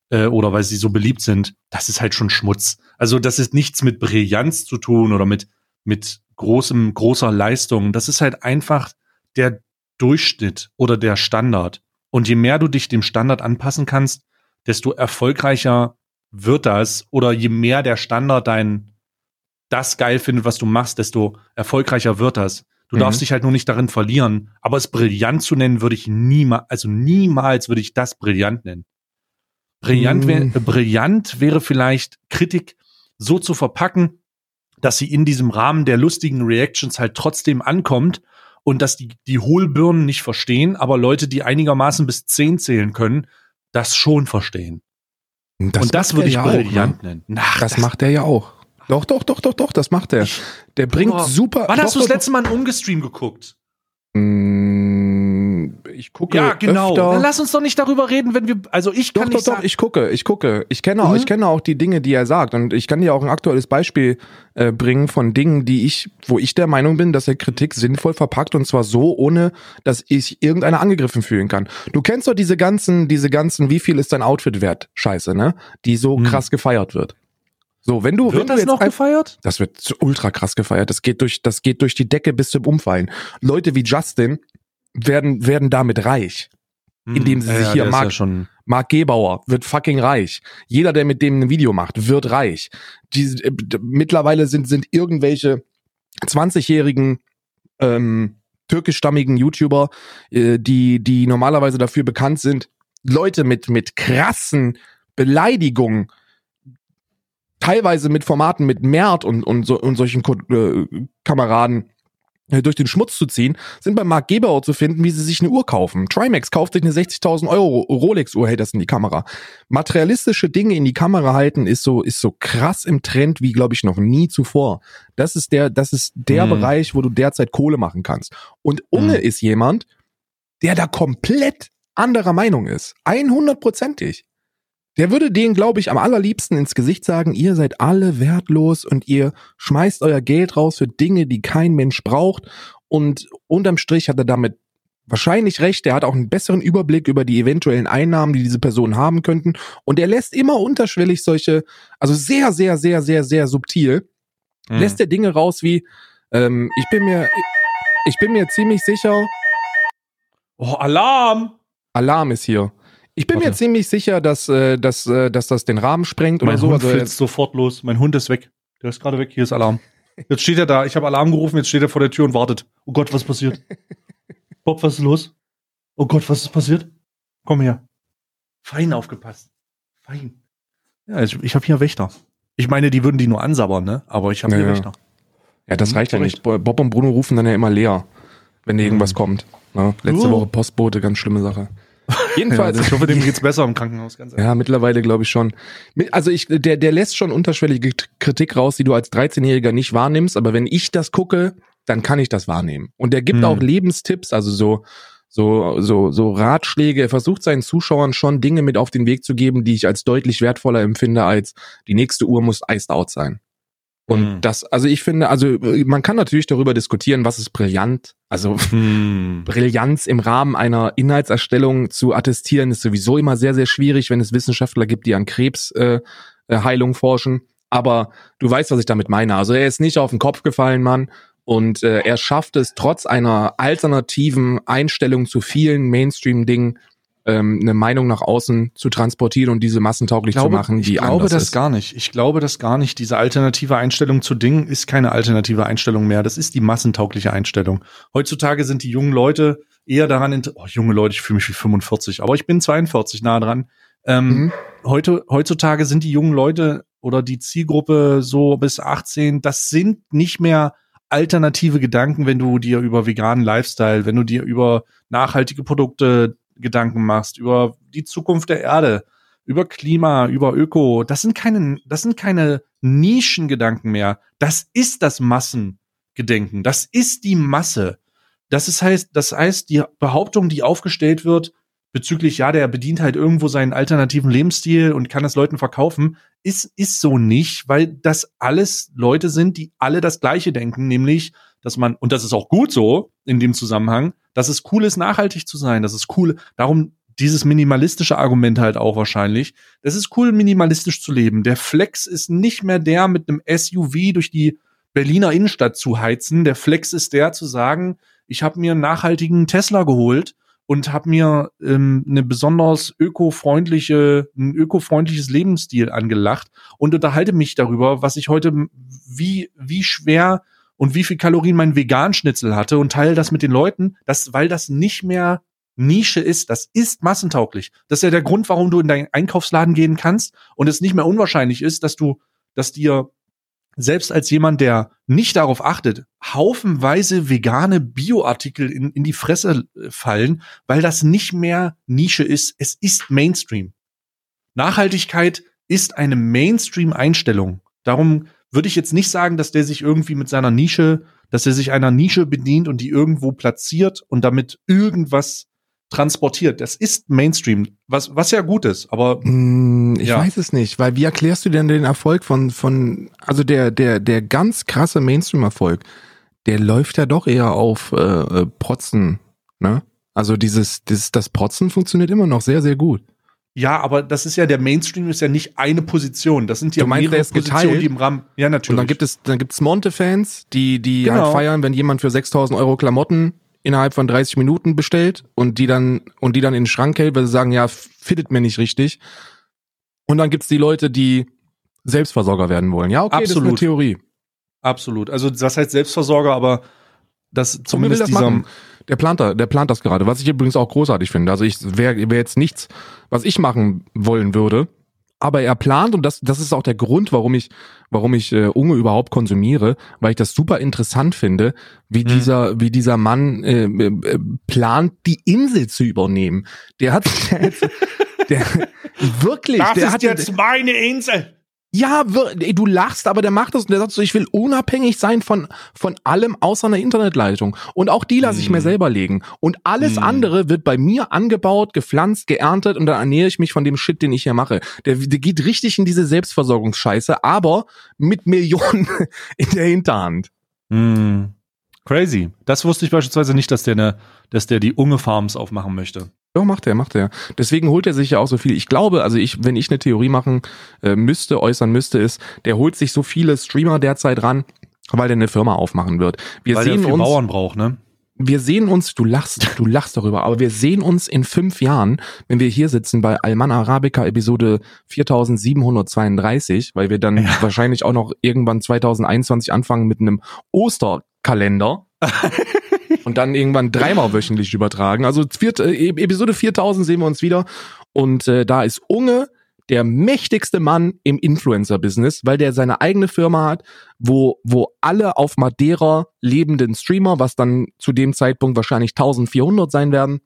Speaker 1: äh, oder weil sie so beliebt sind, das ist halt schon Schmutz. Also das ist nichts mit Brillanz zu tun oder mit, mit großem, großer Leistung. Das ist halt einfach der Durchschnitt oder der Standard. Und je mehr du dich dem Standard anpassen kannst, desto erfolgreicher wird das oder je mehr der Standard dein das geil findet, was du machst, desto erfolgreicher wird das. Du mhm. darfst dich halt nur nicht darin verlieren. Aber es brillant zu nennen, würde ich niemals, also niemals würde ich das brillant nennen. Brillant, wär, mhm. brillant wäre vielleicht Kritik so zu verpacken, dass sie in diesem Rahmen der lustigen Reactions halt trotzdem ankommt und dass die, die Hohlbirnen nicht verstehen, aber Leute, die einigermaßen bis zehn zählen können, das schon verstehen. Das und das würde ich ja brillant auch, ne?
Speaker 2: nennen. Ach, das, das, macht er ja auch. Doch, doch, doch, doch, doch, das macht er. Der bringt oh, super.
Speaker 1: Wann
Speaker 2: doch,
Speaker 1: hast du das letzte Mal einen Umgestream geguckt?
Speaker 2: Mm, ich gucke
Speaker 1: Ja, genau. Öfter. Dann lass uns doch nicht darüber reden, wenn wir, also ich kann
Speaker 2: doch,
Speaker 1: nicht
Speaker 2: doch, sagen. Doch, ich gucke, ich gucke. Ich kenne auch, mhm. ich kenne auch die Dinge, die er sagt und ich kann dir auch ein aktuelles Beispiel äh, bringen von Dingen, die ich, wo ich der Meinung bin, dass er Kritik sinnvoll verpackt und zwar so, ohne dass ich irgendeiner angegriffen fühlen kann. Du kennst doch diese ganzen, diese ganzen, wie viel ist dein Outfit wert? Scheiße, ne? Die so mhm. krass gefeiert wird. So, wenn du,
Speaker 1: wird
Speaker 2: wenn du
Speaker 1: das jetzt noch ein, gefeiert?
Speaker 2: Das wird ultra krass gefeiert. Das geht durch, das geht durch die Decke bis zum Umfallen. Leute wie Justin werden, werden damit reich. Hm, indem sie ja, sich hier Mark, ja Mark Gebauer wird fucking reich. Jeder, der mit dem ein Video macht, wird reich. Die, äh, mittlerweile sind, sind irgendwelche 20-jährigen ähm, türkischstammigen YouTuber, äh, die, die normalerweise dafür bekannt sind, Leute mit, mit krassen Beleidigungen teilweise mit Formaten mit Mert und, und, so, und solchen äh, Kameraden durch den Schmutz zu ziehen, sind bei Mark Gebauer zu finden, wie sie sich eine Uhr kaufen. Trimax kauft sich eine 60.000 Euro Rolex-Uhr, hält das in die Kamera. Materialistische Dinge in die Kamera halten ist so, ist so krass im Trend wie, glaube ich, noch nie zuvor. Das ist der, das ist der mhm. Bereich, wo du derzeit Kohle machen kannst. Und Unge mhm. ist jemand, der da komplett anderer Meinung ist. 100%ig. Der würde denen, glaube ich, am allerliebsten ins Gesicht sagen, ihr seid alle wertlos und ihr schmeißt euer Geld raus für Dinge, die kein Mensch braucht. Und unterm Strich hat er damit wahrscheinlich recht. Er hat auch einen besseren Überblick über die eventuellen Einnahmen, die diese Personen haben könnten. Und er lässt immer unterschwellig solche, also sehr, sehr, sehr, sehr, sehr subtil, mhm. lässt er Dinge raus wie, ähm, ich bin mir, ich bin mir ziemlich sicher.
Speaker 1: Oh, Alarm!
Speaker 2: Alarm ist hier. Ich bin Warte. mir ziemlich sicher, dass, äh, dass, äh, dass das den Rahmen sprengt
Speaker 1: mein
Speaker 2: oder so.
Speaker 1: Hund also flitzt sofort los. Mein Hund ist weg. Der ist gerade weg. Hier ist Alarm. Jetzt steht er da. Ich habe Alarm gerufen. Jetzt steht er vor der Tür und wartet. Oh Gott, was passiert? Bob, was ist los? Oh Gott, was ist passiert? Komm her. Fein aufgepasst. Fein. Ja, ich, ich habe hier Wächter. Ich meine, die würden die nur ansabbern, ne? Aber ich habe ja, hier Wächter.
Speaker 2: Ja, das hm, reicht ja nicht. Bob und Bruno rufen dann ja immer leer, wenn irgendwas hm. kommt. Ne? Letzte uh. Woche Postbote, ganz schlimme Sache. Jedenfalls.
Speaker 1: Ja, ich hoffe, dem geht's besser im Krankenhaus.
Speaker 2: Ganz ja, mittlerweile glaube ich schon. Also ich, der, der lässt schon unterschwellige Kritik raus, die du als 13-Jähriger nicht wahrnimmst. Aber wenn ich das gucke, dann kann ich das wahrnehmen. Und der gibt hm. auch Lebenstipps, also so so, so, so Ratschläge. Er versucht seinen Zuschauern schon Dinge mit auf den Weg zu geben, die ich als deutlich wertvoller empfinde, als die nächste Uhr muss iced out sein. Und mhm. das, also ich finde, also man kann natürlich darüber diskutieren, was ist brillant. Also mhm. Brillanz im Rahmen einer Inhaltserstellung zu attestieren, ist sowieso immer sehr, sehr schwierig, wenn es Wissenschaftler gibt, die an Krebsheilung äh, äh forschen. Aber du weißt, was ich damit meine. Also er ist nicht auf den Kopf gefallen, Mann. Und äh, er schafft es trotz einer alternativen Einstellung zu vielen Mainstream-Dingen, ähm, eine Meinung nach außen zu transportieren und diese massentauglich
Speaker 1: glaube,
Speaker 2: zu machen,
Speaker 1: die Ich glaube das ist. gar nicht. Ich glaube das gar nicht. Diese alternative Einstellung zu Dingen ist keine alternative Einstellung mehr. Das ist die massentaugliche Einstellung. Heutzutage sind die jungen Leute eher daran, oh, junge Leute, ich fühle mich wie 45, aber ich bin 42 nah dran. Ähm, mhm. heute, heutzutage sind die jungen Leute oder die Zielgruppe so bis 18, das sind nicht mehr alternative Gedanken, wenn du dir über veganen Lifestyle, wenn du dir über nachhaltige Produkte Gedanken machst, über die Zukunft der Erde, über Klima, über Öko. Das sind keine, das sind keine Nischengedanken mehr. Das ist das Massengedenken. Das ist die Masse. Das ist heißt, das heißt, die Behauptung, die aufgestellt wird, bezüglich, ja, der bedient halt irgendwo seinen alternativen Lebensstil und kann das Leuten verkaufen, ist, ist so nicht, weil das alles Leute sind, die alle das Gleiche denken, nämlich, dass man, und das ist auch gut so in dem Zusammenhang, dass es cool ist, nachhaltig zu sein, das ist cool, darum dieses minimalistische Argument halt auch wahrscheinlich. Das ist cool, minimalistisch zu leben. Der Flex ist nicht mehr der mit einem SUV durch die Berliner Innenstadt zu heizen. Der Flex ist der zu sagen, ich habe mir einen nachhaltigen Tesla geholt und habe mir ähm, eine besonders ökofreundliche, ein ökofreundliches Lebensstil angelacht und unterhalte mich darüber, was ich heute, wie, wie schwer und wie viel Kalorien mein Veganschnitzel hatte und teile das mit den Leuten, das, weil das nicht mehr Nische ist, das ist massentauglich. Das ist ja der Grund, warum du in deinen Einkaufsladen gehen kannst und es nicht mehr unwahrscheinlich ist, dass du, dass dir selbst als jemand, der nicht darauf achtet, haufenweise vegane Bioartikel in, in die Fresse äh, fallen, weil das nicht mehr Nische ist. Es ist Mainstream. Nachhaltigkeit ist eine Mainstream-Einstellung. Darum würde ich jetzt nicht sagen, dass der sich irgendwie mit seiner Nische, dass er sich einer Nische bedient und die irgendwo platziert und damit irgendwas transportiert. Das ist Mainstream, was, was ja gut ist, aber.
Speaker 2: Mm, ich ja. weiß es nicht, weil wie erklärst du denn den Erfolg von, von, also der, der, der ganz krasse Mainstream-Erfolg, der läuft ja doch eher auf äh, äh, Protzen, ne? Also dieses, dieses, das Protzen funktioniert immer noch sehr, sehr gut.
Speaker 1: Ja, aber das ist ja der Mainstream ist ja nicht eine Position. Das sind ja
Speaker 2: du meinst, mehrere Positionen, geteilt?
Speaker 1: die im Rahmen. Ja, natürlich. Und
Speaker 2: dann gibt es, dann gibt's Monte-Fans, die, die genau. halt feiern, wenn jemand für 6000 Euro Klamotten innerhalb von 30 Minuten bestellt und die dann und die dann in den Schrank hält, weil sie sagen, ja, fittet mir nicht richtig. Und dann gibt's die Leute, die Selbstversorger werden wollen. Ja, okay,
Speaker 1: Absolut. das ist
Speaker 2: eine Theorie.
Speaker 1: Absolut. Also das heißt Selbstversorger, aber das zumindest dieser
Speaker 2: der plant da, der plant das gerade, was ich übrigens auch großartig finde. Also ich wäre wär jetzt nichts, was ich machen wollen würde, aber er plant und das, das ist auch der Grund, warum ich, warum ich äh, Unge überhaupt konsumiere, weil ich das super interessant finde, wie mhm. dieser, wie dieser Mann äh, äh, plant, die Insel zu übernehmen. Der hat, der, der wirklich,
Speaker 1: das
Speaker 2: der
Speaker 1: ist
Speaker 2: hat
Speaker 1: jetzt meine Insel.
Speaker 2: Ja, du lachst, aber der macht das und der sagt so, ich will unabhängig sein von, von allem außer einer Internetleitung. Und auch die lasse ich mir hm. selber legen. Und alles hm. andere wird bei mir angebaut, gepflanzt, geerntet und dann ernähre ich mich von dem Shit, den ich hier mache. Der, der geht richtig in diese Selbstversorgungsscheiße, aber mit Millionen in der Hinterhand.
Speaker 1: Hm. Crazy. Das wusste ich beispielsweise nicht, dass der, eine, dass der die Unge Farms aufmachen möchte.
Speaker 2: Ja, macht er, macht er. Deswegen holt er sich ja auch so viel. Ich glaube, also ich, wenn ich eine Theorie machen äh, müsste, äußern müsste, ist, der holt sich so viele Streamer derzeit ran, weil der eine Firma aufmachen wird.
Speaker 1: Wir weil sehen der uns, Bauern braucht, ne?
Speaker 2: Wir sehen uns, du lachst, du lachst darüber, aber wir sehen uns in fünf Jahren, wenn wir hier sitzen bei Alman Arabica Episode 4732, weil wir dann ja. wahrscheinlich auch noch irgendwann 2021 anfangen mit einem Osterkalender. und dann irgendwann dreimal wöchentlich übertragen. Also viert, äh, Episode 4000 sehen wir uns wieder und äh, da ist Unge der mächtigste Mann im Influencer-Business, weil der seine eigene Firma hat, wo, wo alle auf Madeira lebenden Streamer, was dann zu dem Zeitpunkt wahrscheinlich 1400 sein werden,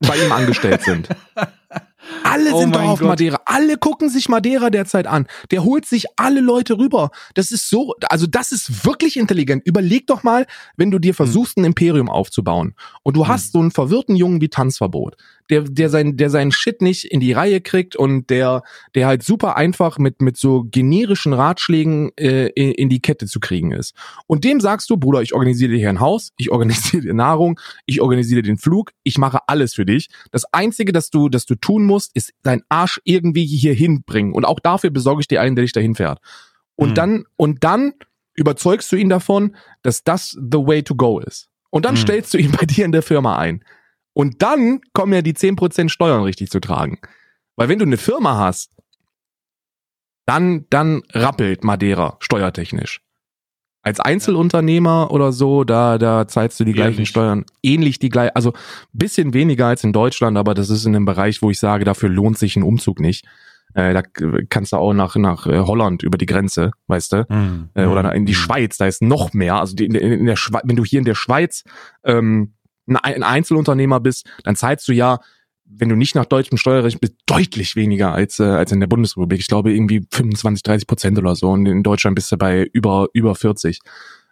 Speaker 2: bei ihm angestellt sind. Alle
Speaker 1: Oh
Speaker 2: sind doch auf
Speaker 1: Gott.
Speaker 2: Madeira. Alle gucken sich Madeira derzeit an. Der holt sich alle Leute rüber. Das ist so, also das ist wirklich intelligent. Überleg doch mal, wenn du dir versuchst, ein Imperium aufzubauen und du hast so einen verwirrten Jungen wie Tanzverbot, der, der sein, der seinen Shit nicht in die Reihe kriegt und der, der halt super einfach mit, mit so generischen Ratschlägen äh, in, in die Kette zu kriegen ist. Und dem sagst du, Bruder, ich organisiere dir hier ein Haus, ich organisiere dir Nahrung, ich organisiere den Flug, ich mache alles für dich. Das Einzige, das du, das du tun musst, ist deinen Arsch irgendwie hier hinbringen. Und auch dafür besorge ich dir einen, der dich dahin fährt. Und
Speaker 1: Hm.
Speaker 2: dann, und dann überzeugst du ihn davon, dass das the way to go ist. Und dann
Speaker 1: Hm.
Speaker 2: stellst du ihn bei dir in der Firma ein. Und dann kommen ja die 10% Steuern richtig zu tragen. Weil wenn du eine Firma hast, dann, dann rappelt Madeira steuertechnisch. Als Einzelunternehmer oder so, da, da zahlst du die gleichen
Speaker 1: nicht.
Speaker 2: Steuern. Ähnlich die gleichen, also bisschen weniger als in Deutschland, aber das ist in einem Bereich, wo ich sage, dafür lohnt sich ein Umzug nicht. Äh, da kannst du auch nach, nach äh, Holland über die Grenze, weißt du?
Speaker 1: Hm.
Speaker 2: äh, oder in die
Speaker 1: Hm.
Speaker 2: Schweiz, da ist noch mehr. Also die, in, der- in der Schweiz, wenn du hier in der Schweiz ähm, ein Einzelunternehmer bist, dann zahlst du ja, wenn du nicht nach deutschem Steuerrecht bist, deutlich weniger als, äh, als in der Bundesrepublik. Ich glaube irgendwie 25, 30 Prozent oder so. Und in Deutschland bist du bei über, über 40.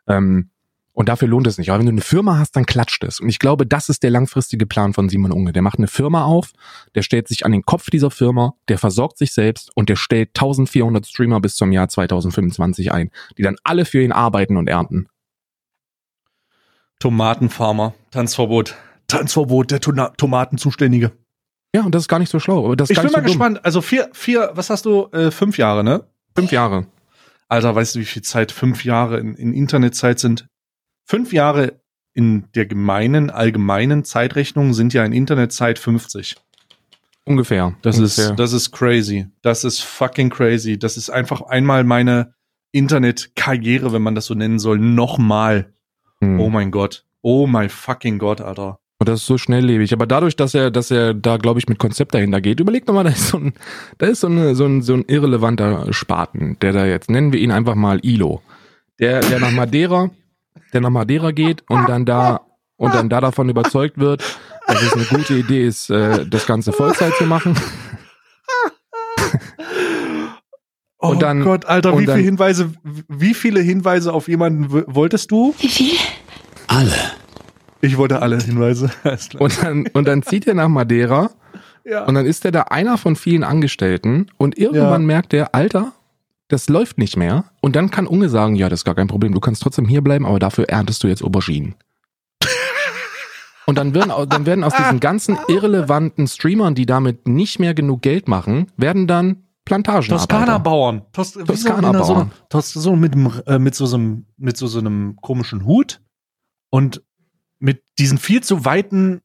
Speaker 2: Ähm, und dafür lohnt es nicht. Aber wenn du eine Firma hast, dann klatscht es. Und ich glaube, das ist der langfristige Plan von Simon Unge. Der macht eine Firma auf, der stellt sich an den Kopf dieser Firma, der versorgt sich selbst und der stellt 1400 Streamer bis zum Jahr 2025 ein, die dann alle für ihn arbeiten und ernten.
Speaker 1: Tomatenfarmer, Tanzverbot. Tanzverbot, der Tomatenzuständige.
Speaker 2: Ja, und das ist gar nicht so schlau. Aber das
Speaker 1: Ich bin
Speaker 2: nicht
Speaker 1: mal
Speaker 2: so dumm.
Speaker 1: gespannt. Also vier, vier, was hast du? Äh, fünf Jahre, ne?
Speaker 2: Fünf Jahre.
Speaker 1: Alter, weißt du, wie viel Zeit fünf Jahre in, in Internetzeit sind? Fünf Jahre in der gemeinen, allgemeinen Zeitrechnung sind ja in Internetzeit 50.
Speaker 2: Ungefähr.
Speaker 1: Das
Speaker 2: Ungefähr.
Speaker 1: ist, das ist crazy. Das ist fucking crazy. Das ist einfach einmal meine Internetkarriere, wenn man das so nennen soll, nochmal.
Speaker 2: Hm.
Speaker 1: Oh mein Gott. Oh my fucking Gott, Alter.
Speaker 2: Und das ist so schnelllebig. Aber dadurch, dass er, dass er da, glaube ich, mit Konzept dahinter geht, überleg doch mal, da ist so ein, da ist so, eine, so, ein, so ein irrelevanter Spaten, der da jetzt, nennen wir ihn einfach mal Ilo. Der, der nach Madeira, der nach Madeira geht und dann da, und dann da davon überzeugt wird, dass es eine gute Idee ist, äh, das Ganze Vollzeit zu machen.
Speaker 1: Oh
Speaker 2: Und dann-
Speaker 1: Gott, Alter,
Speaker 2: und
Speaker 1: wie viele
Speaker 2: dann-
Speaker 1: Hinweise, wie viele Hinweise auf jemanden wolltest du?
Speaker 3: Wie viel?
Speaker 1: Ich wollte alle Hinweise.
Speaker 2: Und dann, und dann zieht er nach Madeira
Speaker 1: ja.
Speaker 2: Und dann ist er da einer von vielen Angestellten und irgendwann
Speaker 1: Ja.
Speaker 2: merkt er, Alter, das läuft nicht mehr. Und dann kann Unge sagen, ja, das ist gar kein Problem, du kannst trotzdem hier bleiben, aber dafür erntest du jetzt Auberginen. Und dann werden, dann werden aus diesen ganzen irrelevanten Streamern, die damit nicht mehr genug Geld machen, werden dann Plantagen.
Speaker 1: Toskana-Bauern. Tos
Speaker 2: Toskana-Bauern.
Speaker 1: So, so mit, äh, mit, so, so einem, mit so, so einem komischen Hut und mit diesen viel zu weiten,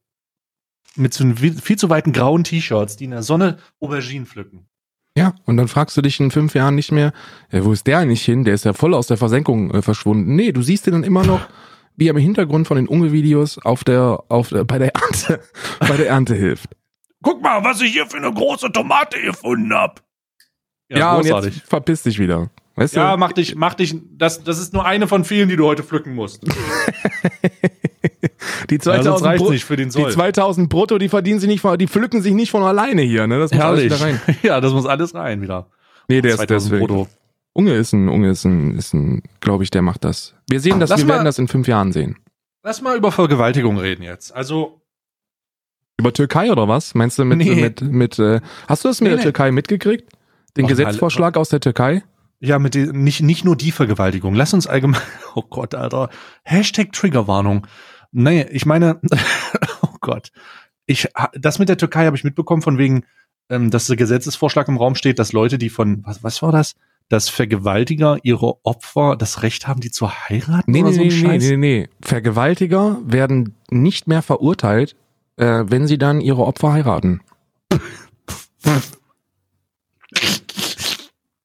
Speaker 1: mit so viel, zu weiten grauen T-Shirts, die in der Sonne Auberginen pflücken.
Speaker 2: Ja, und dann fragst du dich in fünf Jahren nicht mehr, ja, wo ist der eigentlich hin? Der ist ja voll aus der Versenkung äh, verschwunden. Nee, du siehst ihn dann immer noch, wie er im Hintergrund von den Unge-Videos auf der, auf der, bei der Ernte, bei der Ernte hilft.
Speaker 1: Guck mal, was ich hier für eine große Tomate gefunden hab.
Speaker 2: Ja, und jetzt verpiss dich wieder. Weißt
Speaker 1: Ja,
Speaker 2: du?
Speaker 1: mach dich, mach dich, das, das ist nur eine von vielen, die du heute pflücken musst.
Speaker 2: Die
Speaker 1: Ja, sonst
Speaker 2: 2000,
Speaker 1: reicht's
Speaker 2: Bru-
Speaker 1: nicht für den
Speaker 2: die
Speaker 1: Soll.
Speaker 2: 2000 brutto, die verdienen sich nicht, von- die pflücken sich nicht von alleine hier, ne? Das muss alles
Speaker 1: Herrlich.
Speaker 2: wieder rein.
Speaker 1: Ja, das muss alles rein wieder.
Speaker 2: Nee, der ist, der ist
Speaker 1: 2000
Speaker 2: wirklich-
Speaker 1: brutto.
Speaker 2: Unge ist ein, Unge ist ein, ist ein, glaube ich, der macht das. Wir sehen das,
Speaker 1: Lass
Speaker 2: wir
Speaker 1: mal-
Speaker 2: werden das in fünf Jahren sehen.
Speaker 1: Lass mal über Vergewaltigung reden jetzt. Also,
Speaker 2: Über Türkei oder was? Meinst du mit,
Speaker 1: Nee.
Speaker 2: mit, mit, äh, hast du das mit
Speaker 1: Nee,
Speaker 2: der
Speaker 1: nee.
Speaker 2: Türkei mitgekriegt? Den
Speaker 1: Och,
Speaker 2: Gesetzvorschlag aus der Türkei?
Speaker 1: Ja, mit den, nicht, nicht nur die Vergewaltigung. Lass uns allgemein, oh Gott, Alter. Hashtag Triggerwarnung. Nee, ich meine, oh Gott. Ich, das mit der Türkei habe ich mitbekommen von wegen, ähm, dass der Gesetzesvorschlag im Raum steht, dass Leute, die von, was, was war das? Dass Vergewaltiger ihre Opfer das Recht haben, die zu heiraten
Speaker 2: Nee,
Speaker 1: oder
Speaker 2: nee,
Speaker 1: so ein
Speaker 2: nee, nee,
Speaker 1: Scheiß?
Speaker 2: nee, nee. Vergewaltiger werden nicht mehr verurteilt, äh, wenn sie dann ihre Opfer heiraten.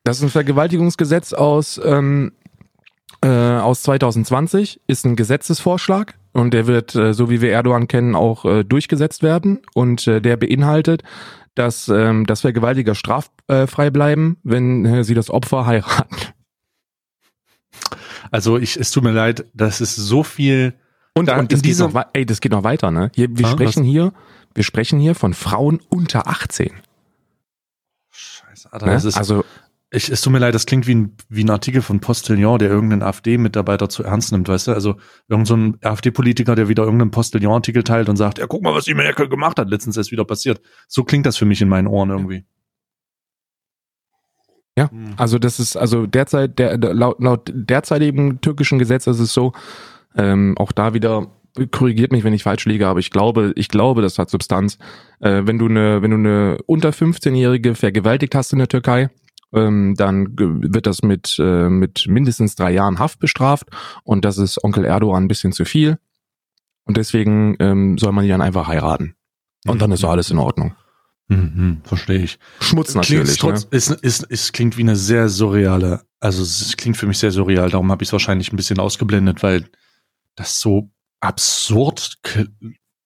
Speaker 2: Das ist ein Vergewaltigungsgesetz aus, ähm, äh, aus 2020, ist ein Gesetzesvorschlag und der wird, äh, so wie wir Erdogan kennen, auch äh, durchgesetzt werden und äh, der beinhaltet, dass, ähm, dass Vergewaltiger straffrei bleiben, wenn äh, sie das Opfer heiraten.
Speaker 1: Also ich, es tut mir leid, das ist so viel.
Speaker 2: Und,
Speaker 1: Da
Speaker 2: und das, geht noch, ey, das geht noch weiter, ne? Hier, wir
Speaker 1: Ah,
Speaker 2: sprechen hier, Wir sprechen hier von Frauen unter 18.
Speaker 1: Scheiße, Alter, ne? das ist, also ich, es tut mir leid, das klingt wie ein, wie ein Artikel von Postillon, der irgendeinen AfD-Mitarbeiter zu ernst nimmt, weißt du? Also irgendein so AfD-Politiker, der wieder irgendeinen Postillon-Artikel teilt und sagt, ja, guck mal, was die Merkel gemacht hat, letztens ist wieder passiert. So klingt das für mich in meinen Ohren irgendwie.
Speaker 2: Ja, hm. also das ist, also derzeit, der, laut, laut derzeitigen türkischen Gesetz ist es so, ähm, auch da wieder korrigiert mich, wenn ich falsch liege, aber ich glaube, ich glaube, das hat Substanz. Äh, wenn du eine, wenn du eine unter 15-Jährige vergewaltigt hast in der Türkei, ähm, dann wird das mit, äh, mit mindestens drei Jahren Haft bestraft und das ist Onkel Erdogan ein bisschen zu viel. Und deswegen ähm, soll man die dann einfach heiraten. Und dann ist so alles in Ordnung.
Speaker 1: Mhm, verstehe ich.
Speaker 2: Schmutz natürlich.
Speaker 1: Trotz, ne? ist, ist, ist, klingt wie eine sehr surreale, also es klingt für mich sehr surreal, darum habe ich es wahrscheinlich ein bisschen ausgeblendet, weil das so absurd,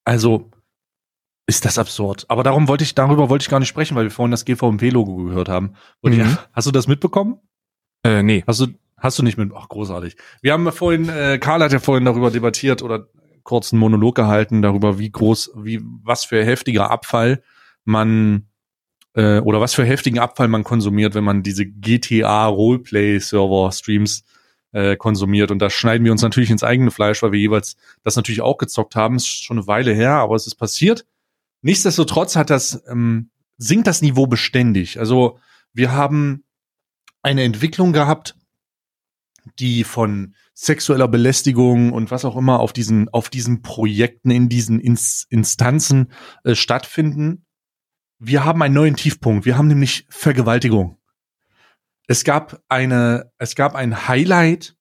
Speaker 1: also ist das absurd. Aber darum wollte ich, darüber wollte ich gar nicht sprechen, weil wir vorhin das GVMP-Logo gehört haben. Und mhm. ja, hast du das mitbekommen?
Speaker 2: Äh, nee.
Speaker 1: Hast du, hast du nicht mit, ach, großartig. Wir haben vorhin, äh, Karl hat ja vorhin darüber debattiert oder kurzen Monolog gehalten darüber, wie groß, wie, was für heftiger Abfall man äh, oder was für heftigen Abfall man konsumiert, wenn man diese GTA Roleplay Server Streams äh, konsumiert. Und da schneiden wir uns natürlich ins eigene Fleisch, weil wir jeweils das natürlich auch gezockt haben. Ist schon eine Weile her, aber es ist passiert. Nichtsdestotrotz hat das, ähm, sinkt das Niveau beständig. Also wir haben eine Entwicklung gehabt, die von sexueller Belästigung und was auch immer auf diesen, auf diesen Projekten, in diesen Ins Instanzen äh, stattfinden, wir haben einen neuen Tiefpunkt. Wir haben nämlich Vergewaltigung. Es gab eine, es gab ein Highlight,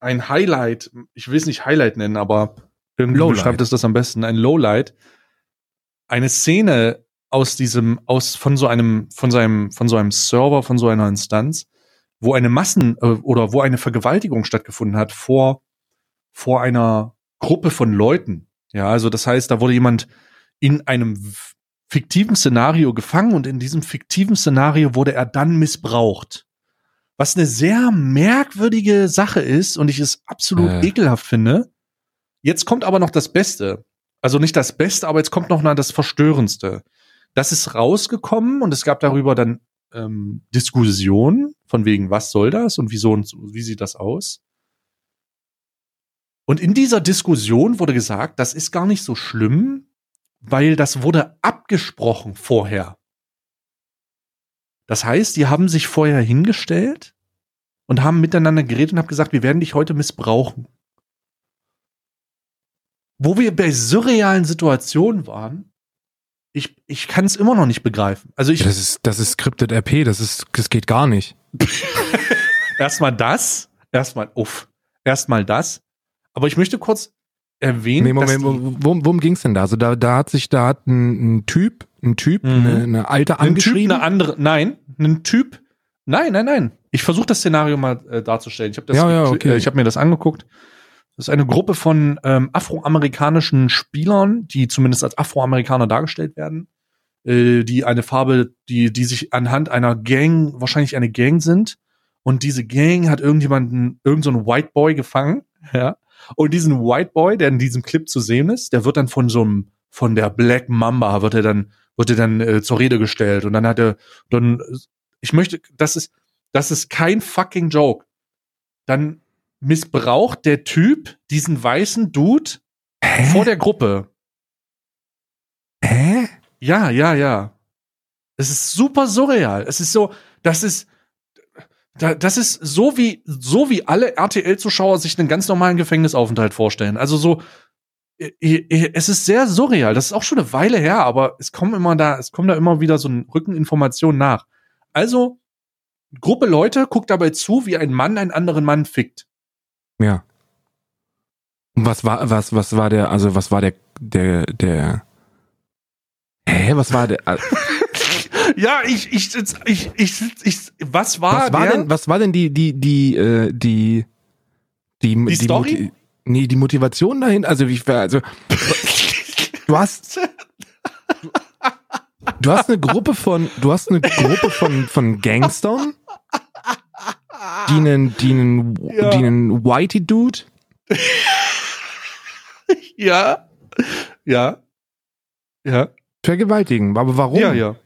Speaker 1: ein Highlight, ich will es nicht Highlight nennen, aber irgendwie beschreibt es das am besten, ein Lowlight. Eine Szene aus diesem, aus, von so einem, von seinem, von so einem Server, von so einer Instanz, wo eine Massen, äh, oder wo eine Vergewaltigung stattgefunden hat vor, vor einer Gruppe von Leuten. Ja, also das heißt, da wurde jemand in einem fiktiven Szenario gefangen und in diesem fiktiven Szenario wurde er dann missbraucht. Was eine sehr merkwürdige Sache ist und ich es absolut äh. ekelhaft finde. Jetzt kommt aber noch das Beste. Also nicht das Beste, aber jetzt kommt noch mal das Verstörendste. Das ist rausgekommen und es gab darüber dann ähm, Diskussionen von wegen, was soll das und wieso und wie sieht das aus? Und in dieser Diskussion wurde gesagt, das ist gar nicht so schlimm, weil das wurde abgesprochen vorher. Das heißt, die haben sich vorher hingestellt und haben miteinander geredet und haben gesagt, wir werden dich heute missbrauchen. Wo wir bei surrealen Situationen waren, ich, ich kann es immer noch nicht begreifen. Also ich.
Speaker 2: Das ist, das ist Scripted RP, das ist, das geht gar nicht.
Speaker 1: erstmal das, erstmal, uff, erstmal das. Aber ich möchte kurz erwähnt. Nee,
Speaker 2: Moment, worum, worum ging es denn da? Also da, da hat sich, da hat ein, ein Typ, ein Typ, mhm. eine, eine alte angeschrieben. Ein
Speaker 1: Typ, eine andere, nein, ein Typ, nein, nein, nein. Ich versuche das Szenario mal äh, darzustellen. Ich habe
Speaker 2: ja, ja, okay.
Speaker 1: äh, ich habe mir das angeguckt. Das ist eine Gruppe von ähm, afroamerikanischen Spielern, die zumindest als Afroamerikaner dargestellt werden, äh, die eine Farbe, die, die sich anhand einer Gang, wahrscheinlich eine Gang sind. Und diese Gang hat irgendjemanden, irgendeinen so White Boy gefangen, ja, und diesen White Boy, der in diesem Clip zu sehen ist, der wird dann von so einem, von der Black Mamba, wird er dann, wird er dann äh, zur Rede gestellt. Und dann hat er, dann, ich möchte, das ist, das ist kein fucking Joke. Dann missbraucht der Typ diesen weißen Dude Hä? vor der Gruppe.
Speaker 2: Hä?
Speaker 1: Ja, ja, ja. Es ist super surreal. Es ist so, das ist, da, das ist so wie, so wie alle RTL-Zuschauer sich einen ganz normalen Gefängnisaufenthalt vorstellen. Also so, es ist sehr surreal. Das ist auch schon eine Weile her, aber es kommen immer da, es kommen da immer wieder so Rückeninformationen nach. Also, Gruppe Leute guckt dabei zu, wie ein Mann einen anderen Mann fickt.
Speaker 2: Ja. Und was war, was, was war der, also was war der, der, der, hä, was war der,
Speaker 1: ja, ich, ich, ich, ich, ich, was war,
Speaker 2: was war der? denn, was war denn die, die, die, äh, die, die,
Speaker 1: die, die Story? Moti
Speaker 2: nee, die Motivation dahin, also wie, also, du hast, du hast eine Gruppe von, du hast eine Gruppe von, von Gangstern, die einen, die einen, ja. die einen Whitey Dude.
Speaker 1: ja, ja, ja
Speaker 2: Vergewaltigen, aber warum?
Speaker 1: Ja, ja.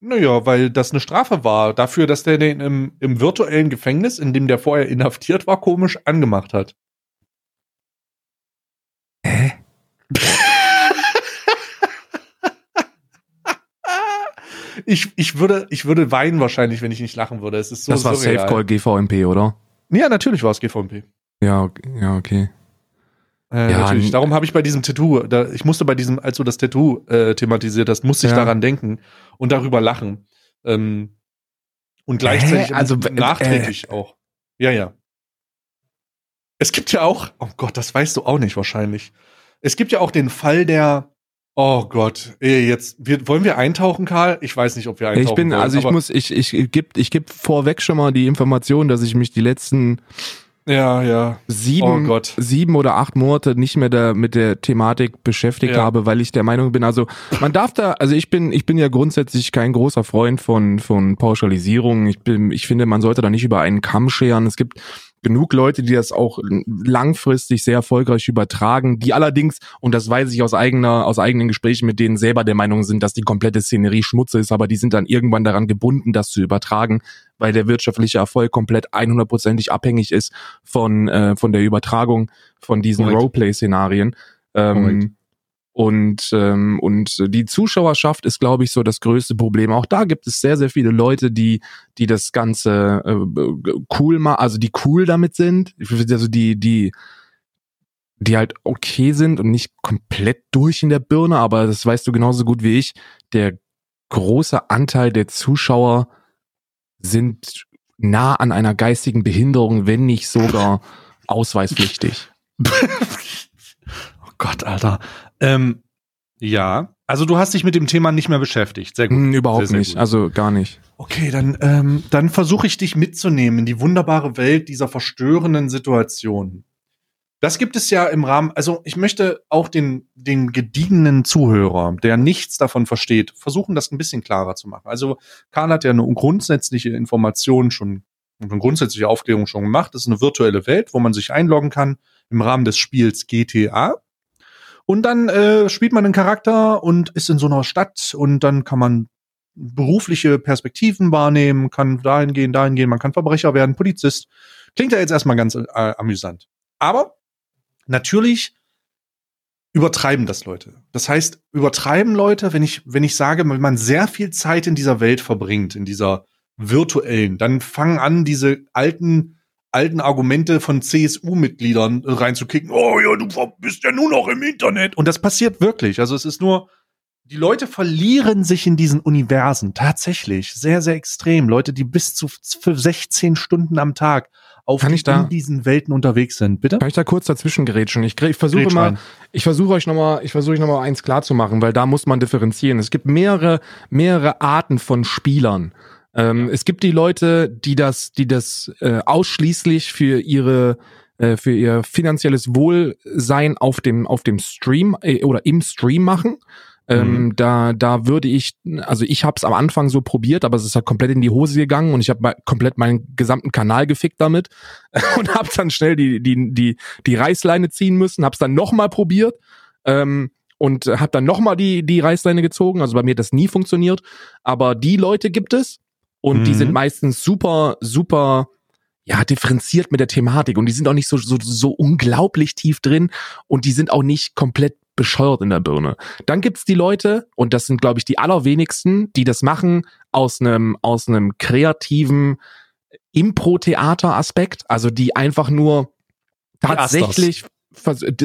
Speaker 1: Naja, weil das eine Strafe war dafür, dass der den im, im virtuellen Gefängnis, in dem der vorher inhaftiert war, komisch angemacht hat.
Speaker 2: Hä?
Speaker 1: ich, ich, würde, ich würde weinen wahrscheinlich, wenn ich nicht lachen würde. Es ist so
Speaker 2: das war
Speaker 1: surreal.
Speaker 2: Safe Call GVMP, oder?
Speaker 1: Ja, natürlich war es GVMP.
Speaker 2: Ja, ja, okay.
Speaker 1: Äh,
Speaker 2: Ja,
Speaker 1: natürlich. Darum habe ich bei diesem Tattoo, da, ich musste bei diesem, als du das Tattoo äh, thematisiert hast, musste ich
Speaker 2: Ja.
Speaker 1: daran denken und darüber lachen. Ähm, und gleichzeitig
Speaker 2: Hä? Also,
Speaker 1: nachträglich auch. Ja, ja. Es gibt ja auch, oh Gott, das weißt du auch nicht wahrscheinlich. Es gibt ja auch den Fall der, oh Gott, jetzt, wir, wollen wir eintauchen, Karl? Ich weiß nicht, ob wir eintauchen
Speaker 2: Ich bin,
Speaker 1: wollen,
Speaker 2: also ich muss, ich, ich geb, ich geb vorweg schon mal die Information, dass ich mich die letzten
Speaker 1: Ja, ja.
Speaker 2: sieben,
Speaker 1: Oh Gott.
Speaker 2: sieben oder acht Monate nicht mehr da mit der Thematik beschäftigt
Speaker 1: Ja.
Speaker 2: habe, weil ich der Meinung bin, also man darf da, also ich bin, ich bin ja grundsätzlich kein großer Freund von, von Pauschalisierung. Ich bin, ich finde, man sollte da nicht über einen Kamm scheren. Es gibt genug Leute, die das auch langfristig sehr erfolgreich übertragen, die allerdings, und das weiß ich aus eigener, aus eigenen Gesprächen mit denen selber der Meinung sind, dass die komplette Szenerie Schmutz ist, aber die sind dann irgendwann daran gebunden, das zu übertragen, weil der wirtschaftliche Erfolg komplett 100%ig abhängig ist von, äh, von der Übertragung von diesen. Roleplay-Szenarien. Ähm, und, ähm, und die Zuschauerschaft ist, glaube ich, so das größte Problem. Auch da gibt es sehr, sehr viele Leute, die, die das Ganze äh, cool machen, also die cool damit sind. Also die, die, die halt okay sind und nicht komplett durch in der Birne, aber das weißt du genauso gut wie ich. Der große Anteil der Zuschauer sind nah an einer geistigen Behinderung, wenn nicht sogar ausweispflichtig.
Speaker 1: oh Gott, Alter. Ähm, ja, also du hast dich mit dem Thema nicht mehr beschäftigt. Sehr gut.
Speaker 2: Hm, überhaupt
Speaker 1: Sehr, sehr
Speaker 2: nicht,
Speaker 1: gut.
Speaker 2: also gar nicht.
Speaker 1: Okay, dann, ähm, dann versuche ich dich mitzunehmen in die wunderbare Welt dieser verstörenden Situationen. Das gibt es ja im Rahmen, also ich möchte auch den, den gediegenen Zuhörer, der nichts davon versteht, versuchen, das ein bisschen klarer zu machen. Also Karl hat ja eine grundsätzliche Information schon, eine grundsätzliche Aufklärung schon gemacht. Das ist eine virtuelle Welt, wo man sich einloggen kann im Rahmen des Spiels GTA. Und dann äh, spielt man einen Charakter und ist in so einer Stadt und dann kann man berufliche Perspektiven wahrnehmen, kann dahin gehen, dahin gehen, man kann Verbrecher werden, Polizist. Klingt ja jetzt erstmal ganz äh, amüsant. Aber natürlich übertreiben das Leute. Das heißt, übertreiben Leute, wenn ich, wenn ich sage, wenn man sehr viel Zeit in dieser Welt verbringt, in dieser virtuellen, dann fangen an, diese alten, alten Argumente von CSU-Mitgliedern reinzukicken. Oh ja, du bist ja nur noch im Internet. Und das passiert wirklich. Also es ist nur, die Leute verlieren sich in diesen Universen. Tatsächlich. Sehr, sehr extrem. Leute, die bis zu für 16 Stunden am Tag auf
Speaker 2: Kann ich da-
Speaker 1: in diesen Welten unterwegs sind. Bitte?
Speaker 2: Kann ich da kurz dazwischen gerätschen? Ich, ich versuche mal, ich versuche euch nochmal, ich versuche euch nochmal eins klar zu machen, weil da muss man differenzieren. Es gibt mehrere, mehrere Arten von Spielern. Ähm, Es gibt die Leute, die das, die das äh, ausschließlich für ihre äh, für ihr finanzielles Wohlsein auf dem auf dem Stream äh, oder im Stream machen. Ähm, da, da würde ich, also ich habe es am Anfang so probiert, aber es ist halt komplett in die Hose gegangen und ich habe komplett meinen gesamten Kanal gefickt damit und habe dann schnell die, die, die, die Reißleine ziehen müssen, habe es dann nochmal probiert ähm, und habe dann nochmal die, die Reißleine gezogen. Also bei mir hat das nie funktioniert, aber die Leute gibt es und die
Speaker 1: Mhm.
Speaker 2: sind meistens super, super ja, differenziert mit der Thematik. Und die sind auch nicht so, so, so unglaublich tief drin. Und die sind auch nicht komplett bescheuert in der Birne. Dann gibt's die Leute, und das sind, glaube ich, die allerwenigsten, die das machen aus einem, aus einem kreativen Impro-Theater-Aspekt, also die einfach nur tatsächlich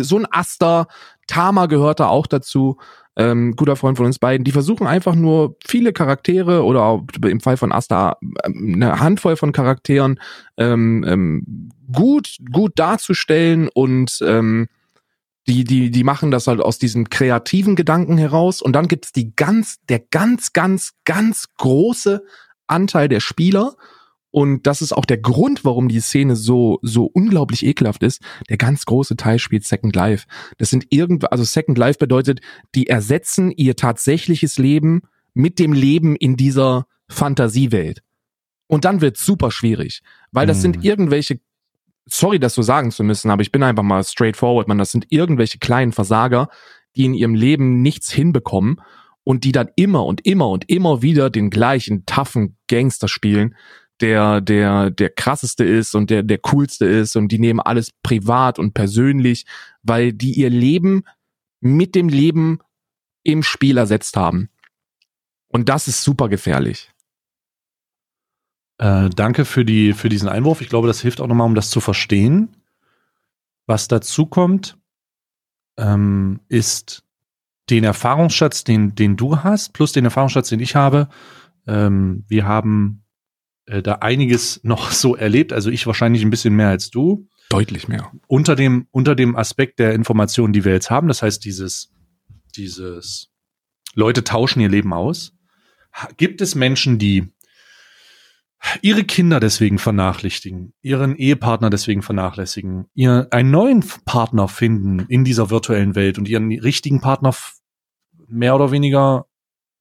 Speaker 2: so ein Aster, Tama gehört da auch dazu, ähm, guter Freund von uns beiden, die versuchen einfach nur viele Charaktere oder auch im Fall von Asta ähm, eine Handvoll von Charakteren ähm, ähm, gut gut darzustellen und ähm, die die die machen das halt aus diesem kreativen Gedanken heraus. Und dann gibt's die ganz der ganz ganz ganz große Anteil der Spieler und das ist auch der Grund, warum die Szene so so unglaublich ekelhaft ist. Der ganz große Teil spielt Second Life. Das sind irgendwo, also Second Life bedeutet, die ersetzen ihr tatsächliches Leben mit dem Leben in dieser Fantasiewelt. Und dann wird's super schwierig, weil das
Speaker 1: Mhm.
Speaker 2: sind irgendwelche, sorry, das so sagen zu müssen, aber ich bin einfach mal straightforward, man, das sind irgendwelche kleinen Versager, die in ihrem Leben nichts hinbekommen und die dann immer und immer und immer wieder den gleichen taffen Gangster spielen, der der der krasseste ist und der der coolste ist und die nehmen alles privat und persönlich, weil die ihr Leben mit dem Leben im Spiel ersetzt haben. Und das ist super gefährlich.
Speaker 1: Äh, danke für die für diesen Einwurf. Ich glaube, das hilft auch nochmal, um das zu verstehen. Was dazu kommt, ähm, ist den Erfahrungsschatz, den den du hast, plus den Erfahrungsschatz, den ich habe. Ähm, wir haben äh, da einiges noch so erlebt. Also ich wahrscheinlich ein bisschen mehr als du.
Speaker 2: Deutlich mehr.
Speaker 1: Unter dem, unter dem Aspekt der Informationen, die wir jetzt haben, das heißt dieses, dieses Leute tauschen ihr Leben aus, gibt es Menschen, die ihre Kinder deswegen vernachlässigen, ihren Ehepartner deswegen vernachlässigen, ihr einen neuen Partner finden in dieser virtuellen Welt und ihren richtigen Partner mehr oder weniger,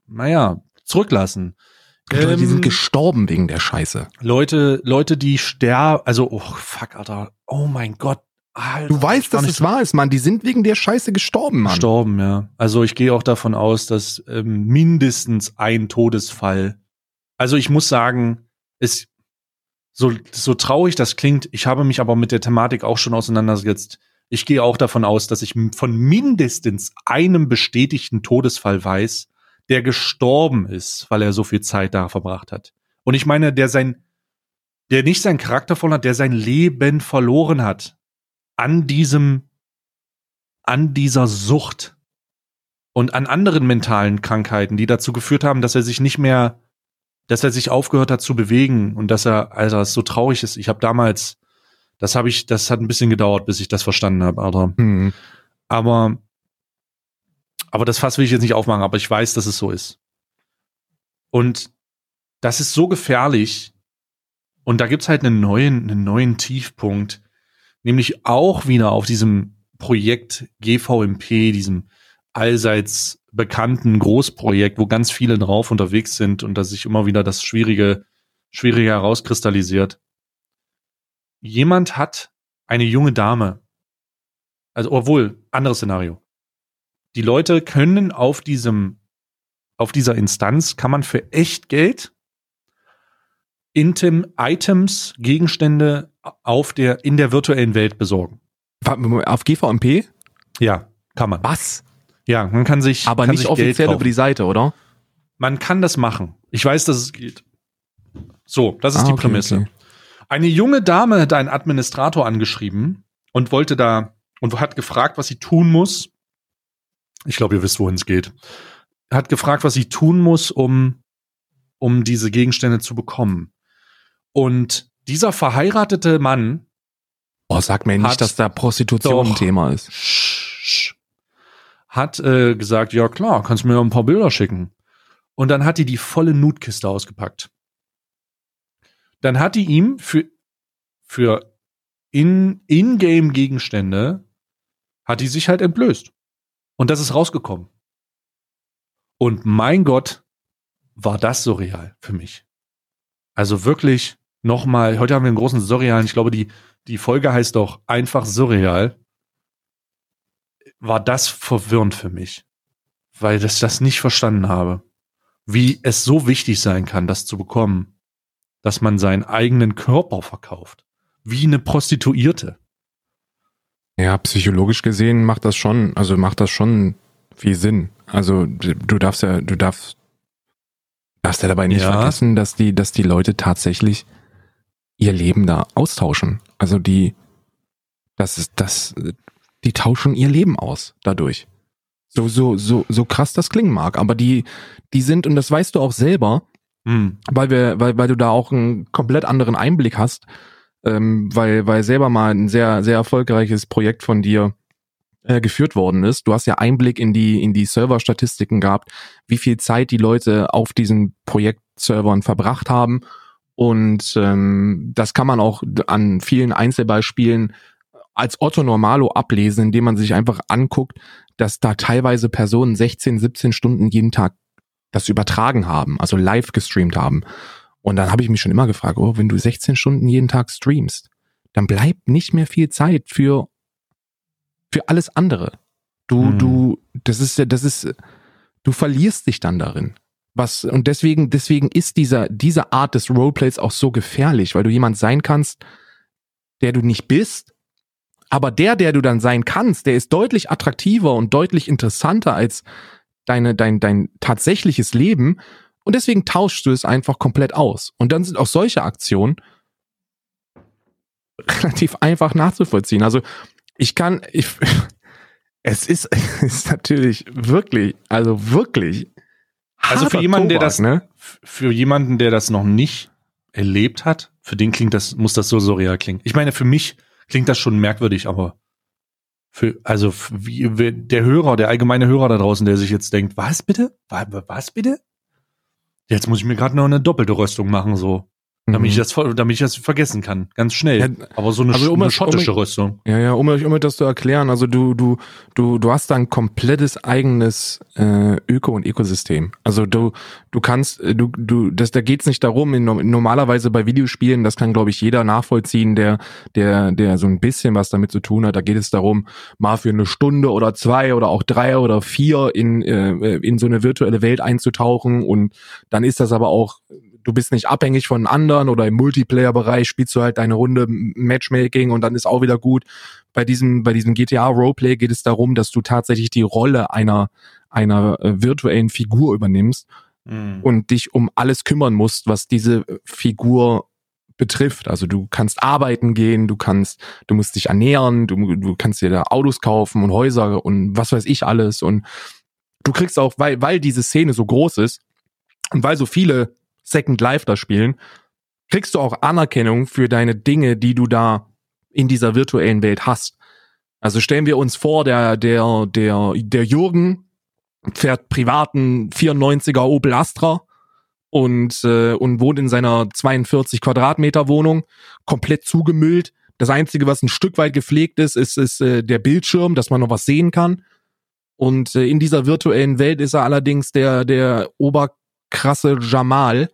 Speaker 1: naja, zurücklassen.
Speaker 2: Ähm, die sind gestorben wegen der Scheiße.
Speaker 1: Leute, Leute, die sterben, also, oh, fuck, Alter. Oh mein Gott.
Speaker 2: Alter, du weißt, dass es wahr ist, Mann. Die sind wegen der Scheiße gestorben, Mann.
Speaker 1: Gestorben, ja. Also ich gehe auch davon aus, dass ähm, mindestens ein Todesfall. Also ich muss sagen, es so so traurig das klingt. Ich habe mich aber mit der Thematik auch schon auseinandergesetzt. Ich gehe auch davon aus, dass ich von mindestens einem bestätigten Todesfall weiß, der gestorben ist, weil er so viel Zeit da verbracht hat. Und ich meine, der sein, der nicht sein Charakter verloren hat, der sein Leben verloren hat an diesem, an dieser Sucht und an anderen mentalen Krankheiten, die dazu geführt haben, dass er sich nicht mehr, dass er sich aufgehört hat zu bewegen und dass er, also es so traurig ist. Ich habe damals, das habe ich, das hat ein bisschen gedauert, bis ich das verstanden habe, Alter. Mhm. Aber aber das Fass will ich jetzt nicht aufmachen, aber ich weiß, dass es so ist. Und das ist so gefährlich. Und da gibt's halt einen neuen, einen neuen Tiefpunkt, nämlich auch wieder auf diesem Projekt GVMP, diesem allseits bekannten Großprojekt, wo ganz viele drauf unterwegs sind und da sich immer wieder das Schwierige, Schwierige herauskristallisiert. Jemand hat eine junge Dame, also obwohl, anderes Szenario die Leute können auf diesem, auf dieser Instanz kann man für echt Geld Item, Items, Gegenstände auf der, in der virtuellen Welt besorgen.
Speaker 2: Auf GVMP?
Speaker 1: Ja, kann man.
Speaker 2: Was?
Speaker 1: Ja, man kann sich.
Speaker 2: Aber
Speaker 1: kann
Speaker 2: nicht
Speaker 1: sich
Speaker 2: offiziell über die Seite, oder?
Speaker 1: Man kann das machen. Ich weiß, dass es geht. So, das ist ah, die okay, Prämisse. Okay. Eine junge Dame hat einen Administrator angeschrieben und wollte da und hat gefragt, was sie tun muss, ich glaube, ihr wisst, wohin es geht. Hat gefragt, was sie tun muss, um, um diese Gegenstände zu bekommen. Und dieser verheiratete Mann.
Speaker 2: Oh, sag mir nicht, dass da Prostitution ein Thema ist.
Speaker 1: Hat äh, gesagt, ja klar, kannst mir ein paar Bilder schicken. Und dann hat die die volle Nutkiste ausgepackt. Dann hat die ihm für, für in, in-game Gegenstände, hat die sich halt entblößt. Und das ist rausgekommen. Und mein Gott, war das surreal für mich. Also wirklich nochmal, heute haben wir einen großen Surrealen, ich glaube, die, die Folge heißt doch einfach surreal. War das verwirrend für mich, weil ich das nicht verstanden habe. Wie es so wichtig sein kann, das zu bekommen, dass man seinen eigenen Körper verkauft. Wie eine Prostituierte.
Speaker 2: Ja, psychologisch gesehen macht das schon, also macht das schon viel Sinn. Also du darfst ja, du darfst, darfst ja dabei nicht ja. vergessen, dass die, dass die Leute tatsächlich ihr Leben da austauschen. Also die, das ist, das, die tauschen ihr Leben aus dadurch. So, so, so, so krass das klingen mag. Aber die, die sind, und das weißt du auch selber, mhm. weil wir, weil, weil du da auch einen komplett anderen Einblick hast, ähm, weil, weil selber mal ein sehr, sehr erfolgreiches Projekt von dir äh, geführt worden ist. Du hast ja Einblick in die, in die Serverstatistiken gehabt, wie viel Zeit die Leute auf diesen Projektservern verbracht haben. Und ähm, das kann man auch an vielen Einzelbeispielen als Otto Normalo ablesen, indem man sich einfach anguckt, dass da teilweise Personen 16, 17 Stunden jeden Tag das übertragen haben, also live gestreamt haben. Und dann habe ich mich schon immer gefragt, oh, wenn du 16 Stunden jeden Tag streamst, dann bleibt nicht mehr viel Zeit für, für alles andere. Du, hm. du, das ist ja, das ist, du verlierst dich dann darin. Was, und deswegen, deswegen ist dieser, diese Art des Roleplays auch so gefährlich, weil du jemand sein kannst, der du nicht bist, aber der, der du dann sein kannst, der ist deutlich attraktiver und deutlich interessanter als deine, dein, dein tatsächliches Leben. Und deswegen tauschst du es einfach komplett aus. Und dann sind auch solche Aktionen relativ einfach nachzuvollziehen. Also ich kann, ich, es ist, es ist natürlich wirklich, also wirklich.
Speaker 1: Also für jemanden, Tobak, der das, ne? für jemanden, der das noch nicht erlebt hat, für den klingt das, muss das so surreal klingen. Ich meine, für mich klingt das schon merkwürdig, aber für, also wie, der Hörer, der allgemeine Hörer da draußen, der sich jetzt denkt, was bitte? Was, was bitte? Jetzt muss ich mir gerade noch eine doppelte Röstung machen, so. Damit ich mhm. das, damit ich das vergessen kann, ganz schnell. Ja, Aber so eine, also um, eine schottische um, Rüstung.
Speaker 2: Ja, ja, um, um das zu erklären, also du, du, du, du hast da ein komplettes eigenes äh, Öko- und Ökosystem. Also du, du kannst, äh, du, du, das, da geht's nicht darum, in, normalerweise bei Videospielen, das kann, glaube ich, jeder nachvollziehen, der, der, der so ein bisschen was damit zu tun hat. Da geht es darum, mal für eine Stunde oder zwei oder auch drei oder vier in, äh, in so eine virtuelle Welt einzutauchen und dann ist das aber auch du bist nicht abhängig von anderen oder im Multiplayer-Bereich spielst du halt deine Runde Matchmaking und dann ist auch wieder gut. Bei diesem, bei diesem GTA Roleplay geht es darum, dass du tatsächlich die Rolle einer, einer äh, virtuellen Figur übernimmst mhm. und dich um alles kümmern musst, was diese Figur betrifft. Also du kannst arbeiten gehen, du kannst, du musst dich ernähren, du, du kannst dir da Autos kaufen und Häuser und was weiß ich alles und du kriegst auch, weil, weil diese Szene so groß ist und weil so viele Second Life da spielen, kriegst du auch Anerkennung für deine Dinge, die du da in dieser virtuellen Welt hast. Also stellen wir uns vor, der, der, der, der Jürgen fährt privaten 94er Opel Astra und, äh, und wohnt in seiner 42 Quadratmeter Wohnung, komplett zugemüllt. Das Einzige, was ein Stück weit gepflegt ist, ist, ist äh, der Bildschirm, dass man noch was sehen kann. Und äh, in dieser virtuellen Welt ist er allerdings der, der Ober krasse Jamal,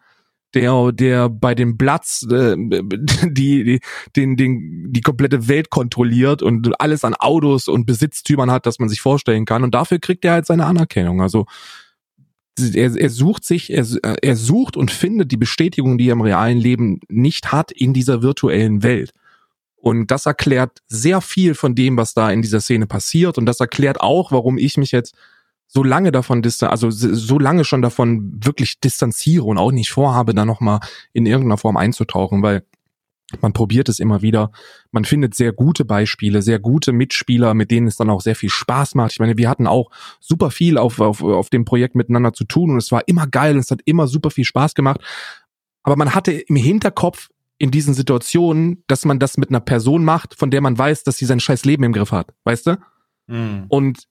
Speaker 2: der, der bei dem Platz äh, die, die, den, den, die komplette Welt kontrolliert und alles an Autos und Besitztümern hat, das man sich vorstellen kann. Und dafür kriegt er halt seine Anerkennung. Also er, er sucht sich, er, er sucht und findet die Bestätigung, die er im realen Leben nicht hat, in dieser virtuellen Welt. Und das erklärt sehr viel von dem, was da in dieser Szene passiert. Und das erklärt auch, warum ich mich jetzt so lange davon distan also so lange schon davon wirklich distanziere und auch nicht vorhabe, da nochmal in irgendeiner Form einzutauchen, weil man probiert es immer wieder. Man findet sehr gute Beispiele, sehr gute Mitspieler, mit denen es dann auch sehr viel Spaß macht. Ich meine, wir hatten auch super viel auf, auf, auf dem Projekt miteinander zu tun und es war immer geil und es hat immer super viel Spaß gemacht. Aber man hatte im Hinterkopf in diesen Situationen, dass man das mit einer Person macht, von der man weiß, dass sie sein scheiß Leben im Griff hat. Weißt du? Mhm. Und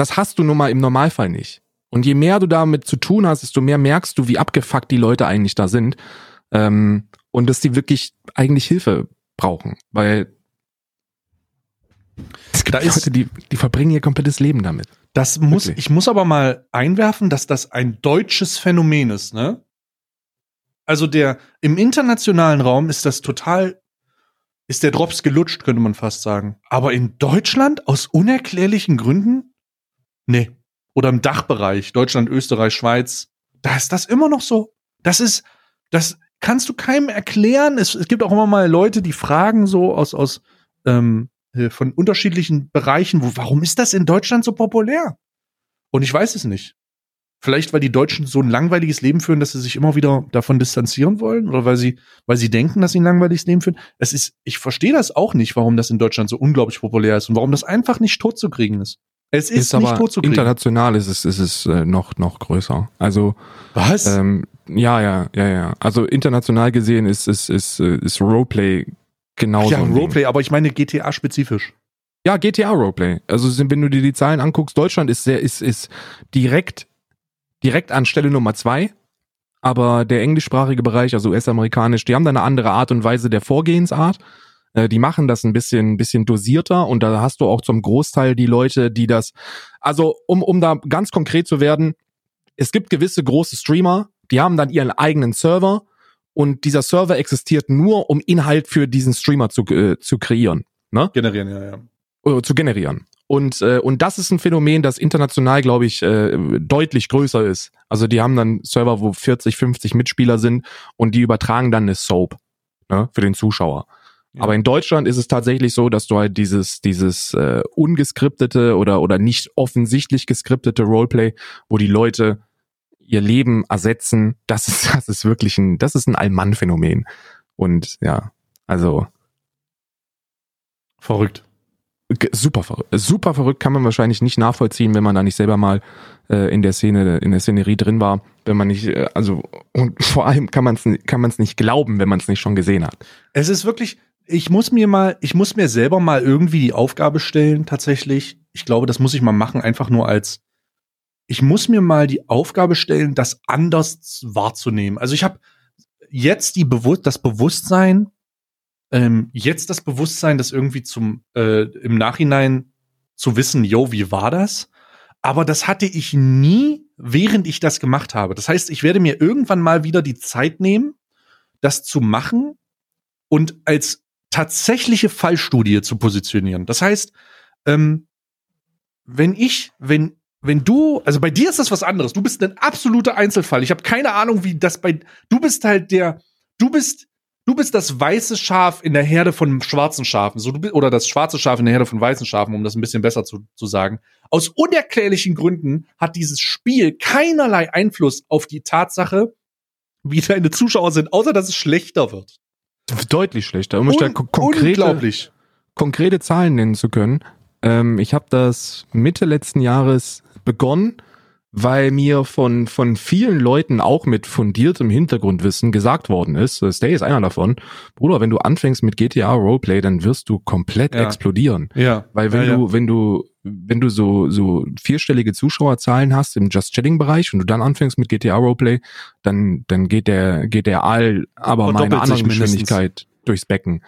Speaker 2: das hast du nun mal im Normalfall nicht. Und je mehr du damit zu tun hast, desto mehr merkst du, wie abgefuckt die Leute eigentlich da sind. Ähm, und dass die wirklich eigentlich Hilfe brauchen. Weil es gibt da ist, Leute, die, die verbringen ihr komplettes Leben damit.
Speaker 1: Das muss, wirklich. ich muss aber mal einwerfen, dass das ein deutsches Phänomen ist, ne? Also der, im internationalen Raum ist das total, ist der Drops gelutscht, könnte man fast sagen. Aber in Deutschland aus unerklärlichen Gründen Nee. Oder im Dachbereich, Deutschland, Österreich, Schweiz, da ist das immer noch so. Das ist, das kannst du keinem erklären. Es, es gibt auch immer mal Leute, die fragen so aus, aus ähm, äh, von unterschiedlichen Bereichen, wo, warum ist das in Deutschland so populär? Und ich weiß es nicht. Vielleicht, weil die Deutschen so ein langweiliges Leben führen, dass sie sich immer wieder davon distanzieren wollen oder weil sie, weil sie denken, dass sie ein langweiliges Leben führen. Es ist, ich verstehe das auch nicht, warum das in Deutschland so unglaublich populär ist und warum das einfach nicht tot zu kriegen ist.
Speaker 2: Es ist, ist nicht tot zu kriegen. International ist es, ist es äh, noch, noch größer. Also.
Speaker 1: Was?
Speaker 2: Ähm, ja, ja, ja, ja. Also international gesehen ist, ist, ist, äh, ist Roleplay genauso. Ja,
Speaker 1: Roleplay, aber ich meine GTA spezifisch.
Speaker 2: Ja, GTA Roleplay. Also wenn du dir die Zahlen anguckst, Deutschland ist sehr, ist, ist direkt, direkt an Stelle Nummer zwei. Aber der englischsprachige Bereich, also US-amerikanisch, die haben da eine andere Art und Weise der Vorgehensart. Äh, die machen das ein bisschen, bisschen dosierter und da hast du auch zum Großteil die Leute, die das, also um, um da ganz konkret zu werden, es gibt gewisse große Streamer, die haben dann ihren eigenen Server und dieser Server existiert nur, um Inhalt für diesen Streamer zu, äh, zu kreieren. Ne?
Speaker 1: Generieren, ja, ja.
Speaker 2: Äh, zu generieren. Und, äh, und das ist ein Phänomen, das international, glaube ich, äh, deutlich größer ist. Also die haben dann Server, wo 40, 50 Mitspieler sind und die übertragen dann eine Soap ne, für den Zuschauer. Ja. Aber in Deutschland ist es tatsächlich so, dass du halt dieses, dieses äh, ungeskriptete oder, oder nicht offensichtlich geskriptete Roleplay, wo die Leute ihr Leben ersetzen, das ist, das ist wirklich ein, das ist ein Allmann-Phänomen. Und ja, also.
Speaker 1: Verrückt.
Speaker 2: Super verrückt. Super verrückt kann man wahrscheinlich nicht nachvollziehen, wenn man da nicht selber mal äh, in der Szene, in der Szenerie drin war, wenn man nicht, äh, also und vor allem kann man es kann man es nicht glauben, wenn man es nicht schon gesehen hat.
Speaker 1: Es ist wirklich, ich muss mir mal, ich muss mir selber mal irgendwie die Aufgabe stellen, tatsächlich. Ich glaube, das muss ich mal machen, einfach nur als, ich muss mir mal die Aufgabe stellen, das anders wahrzunehmen. Also ich habe jetzt die Bewusst das Bewusstsein, ähm, jetzt das Bewusstsein, das irgendwie zum äh, im Nachhinein zu wissen, yo, wie war das? Aber das hatte ich nie, während ich das gemacht habe. Das heißt, ich werde mir irgendwann mal wieder die Zeit nehmen, das zu machen und als tatsächliche Fallstudie zu positionieren. Das heißt, ähm, wenn ich, wenn wenn du, also bei dir ist das was anderes. Du bist ein absoluter Einzelfall. Ich habe keine Ahnung, wie das bei. Du bist halt der. Du bist du bist das weiße Schaf in der Herde von schwarzen Schafen, so du bist, oder das schwarze Schaf in der Herde von weißen Schafen, um das ein bisschen besser zu, zu sagen. Aus unerklärlichen Gründen hat dieses Spiel keinerlei Einfluss auf die Tatsache, wie deine Zuschauer sind, außer dass es schlechter wird.
Speaker 2: Deutlich schlechter. Um Un da konkrete, konkrete Zahlen nennen zu können. Ähm, ich habe das Mitte letzten Jahres begonnen weil mir von, von vielen Leuten auch mit fundiertem Hintergrundwissen gesagt worden ist, äh, Stay ist einer davon, Bruder, wenn du anfängst mit GTA Roleplay, dann wirst du komplett ja. explodieren.
Speaker 1: Ja.
Speaker 2: Weil wenn
Speaker 1: ja,
Speaker 2: du, wenn du, wenn du so, so vierstellige Zuschauerzahlen hast im Just Chatting Bereich und du dann anfängst mit GTA Roleplay, dann, dann geht der, geht der All, aber meine andere Geschwindigkeit durchs Becken.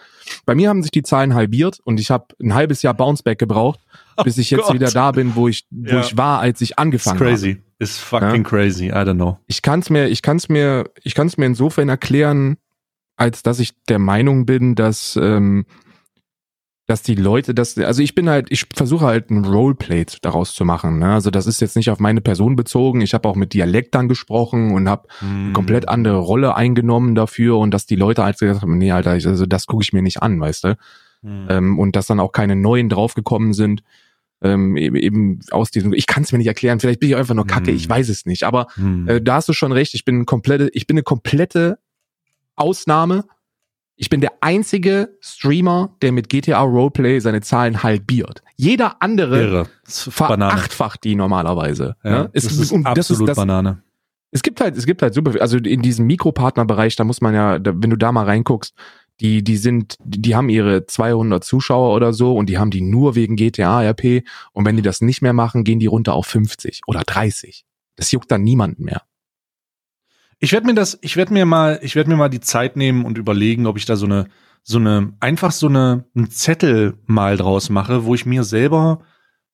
Speaker 2: Bei mir haben sich die Zahlen halbiert und ich habe ein halbes Jahr Bounceback gebraucht, oh bis ich jetzt Gott. wieder da bin, wo ich, wo ja. ich war, als ich angefangen habe.
Speaker 1: crazy. Ist fucking ja? crazy. I don't know.
Speaker 2: Ich kann es mir, ich kann es mir, ich kann es mir insofern erklären, als dass ich der Meinung bin, dass ähm, dass die Leute das, also ich bin halt, ich versuche halt ein Roleplay daraus zu machen. Ne? Also das ist jetzt nicht auf meine Person bezogen. Ich habe auch mit Dialektern gesprochen und habe mm. eine komplett andere Rolle eingenommen dafür und dass die Leute halt gesagt haben, nee, Alter, also das gucke ich mir nicht an, weißt du? Mm. Ähm, und dass dann auch keine neuen draufgekommen sind. Ähm, eben, eben aus diesem, ich kann es mir nicht erklären, vielleicht bin ich einfach nur kacke, mm. ich weiß es nicht. Aber mm. äh, da hast du schon recht, ich bin komplette, ich bin eine komplette Ausnahme ich bin der einzige Streamer, der mit GTA Roleplay seine Zahlen halbiert. Jeder andere verachtfacht die normalerweise.
Speaker 1: Ja, ne? es, das ist und absolut das ist das, Banane.
Speaker 2: Es gibt halt, es gibt halt super, also in diesem Mikropartnerbereich, da muss man ja, da, wenn du da mal reinguckst, die, die sind, die haben ihre 200 Zuschauer oder so und die haben die nur wegen GTA RP und wenn die das nicht mehr machen, gehen die runter auf 50 oder 30. Das juckt dann niemanden mehr.
Speaker 1: Ich werde mir das, ich werde mir mal, ich werde mir mal die Zeit nehmen und überlegen, ob ich da so eine, so eine, einfach so eine, einen Zettel mal draus mache, wo ich mir selber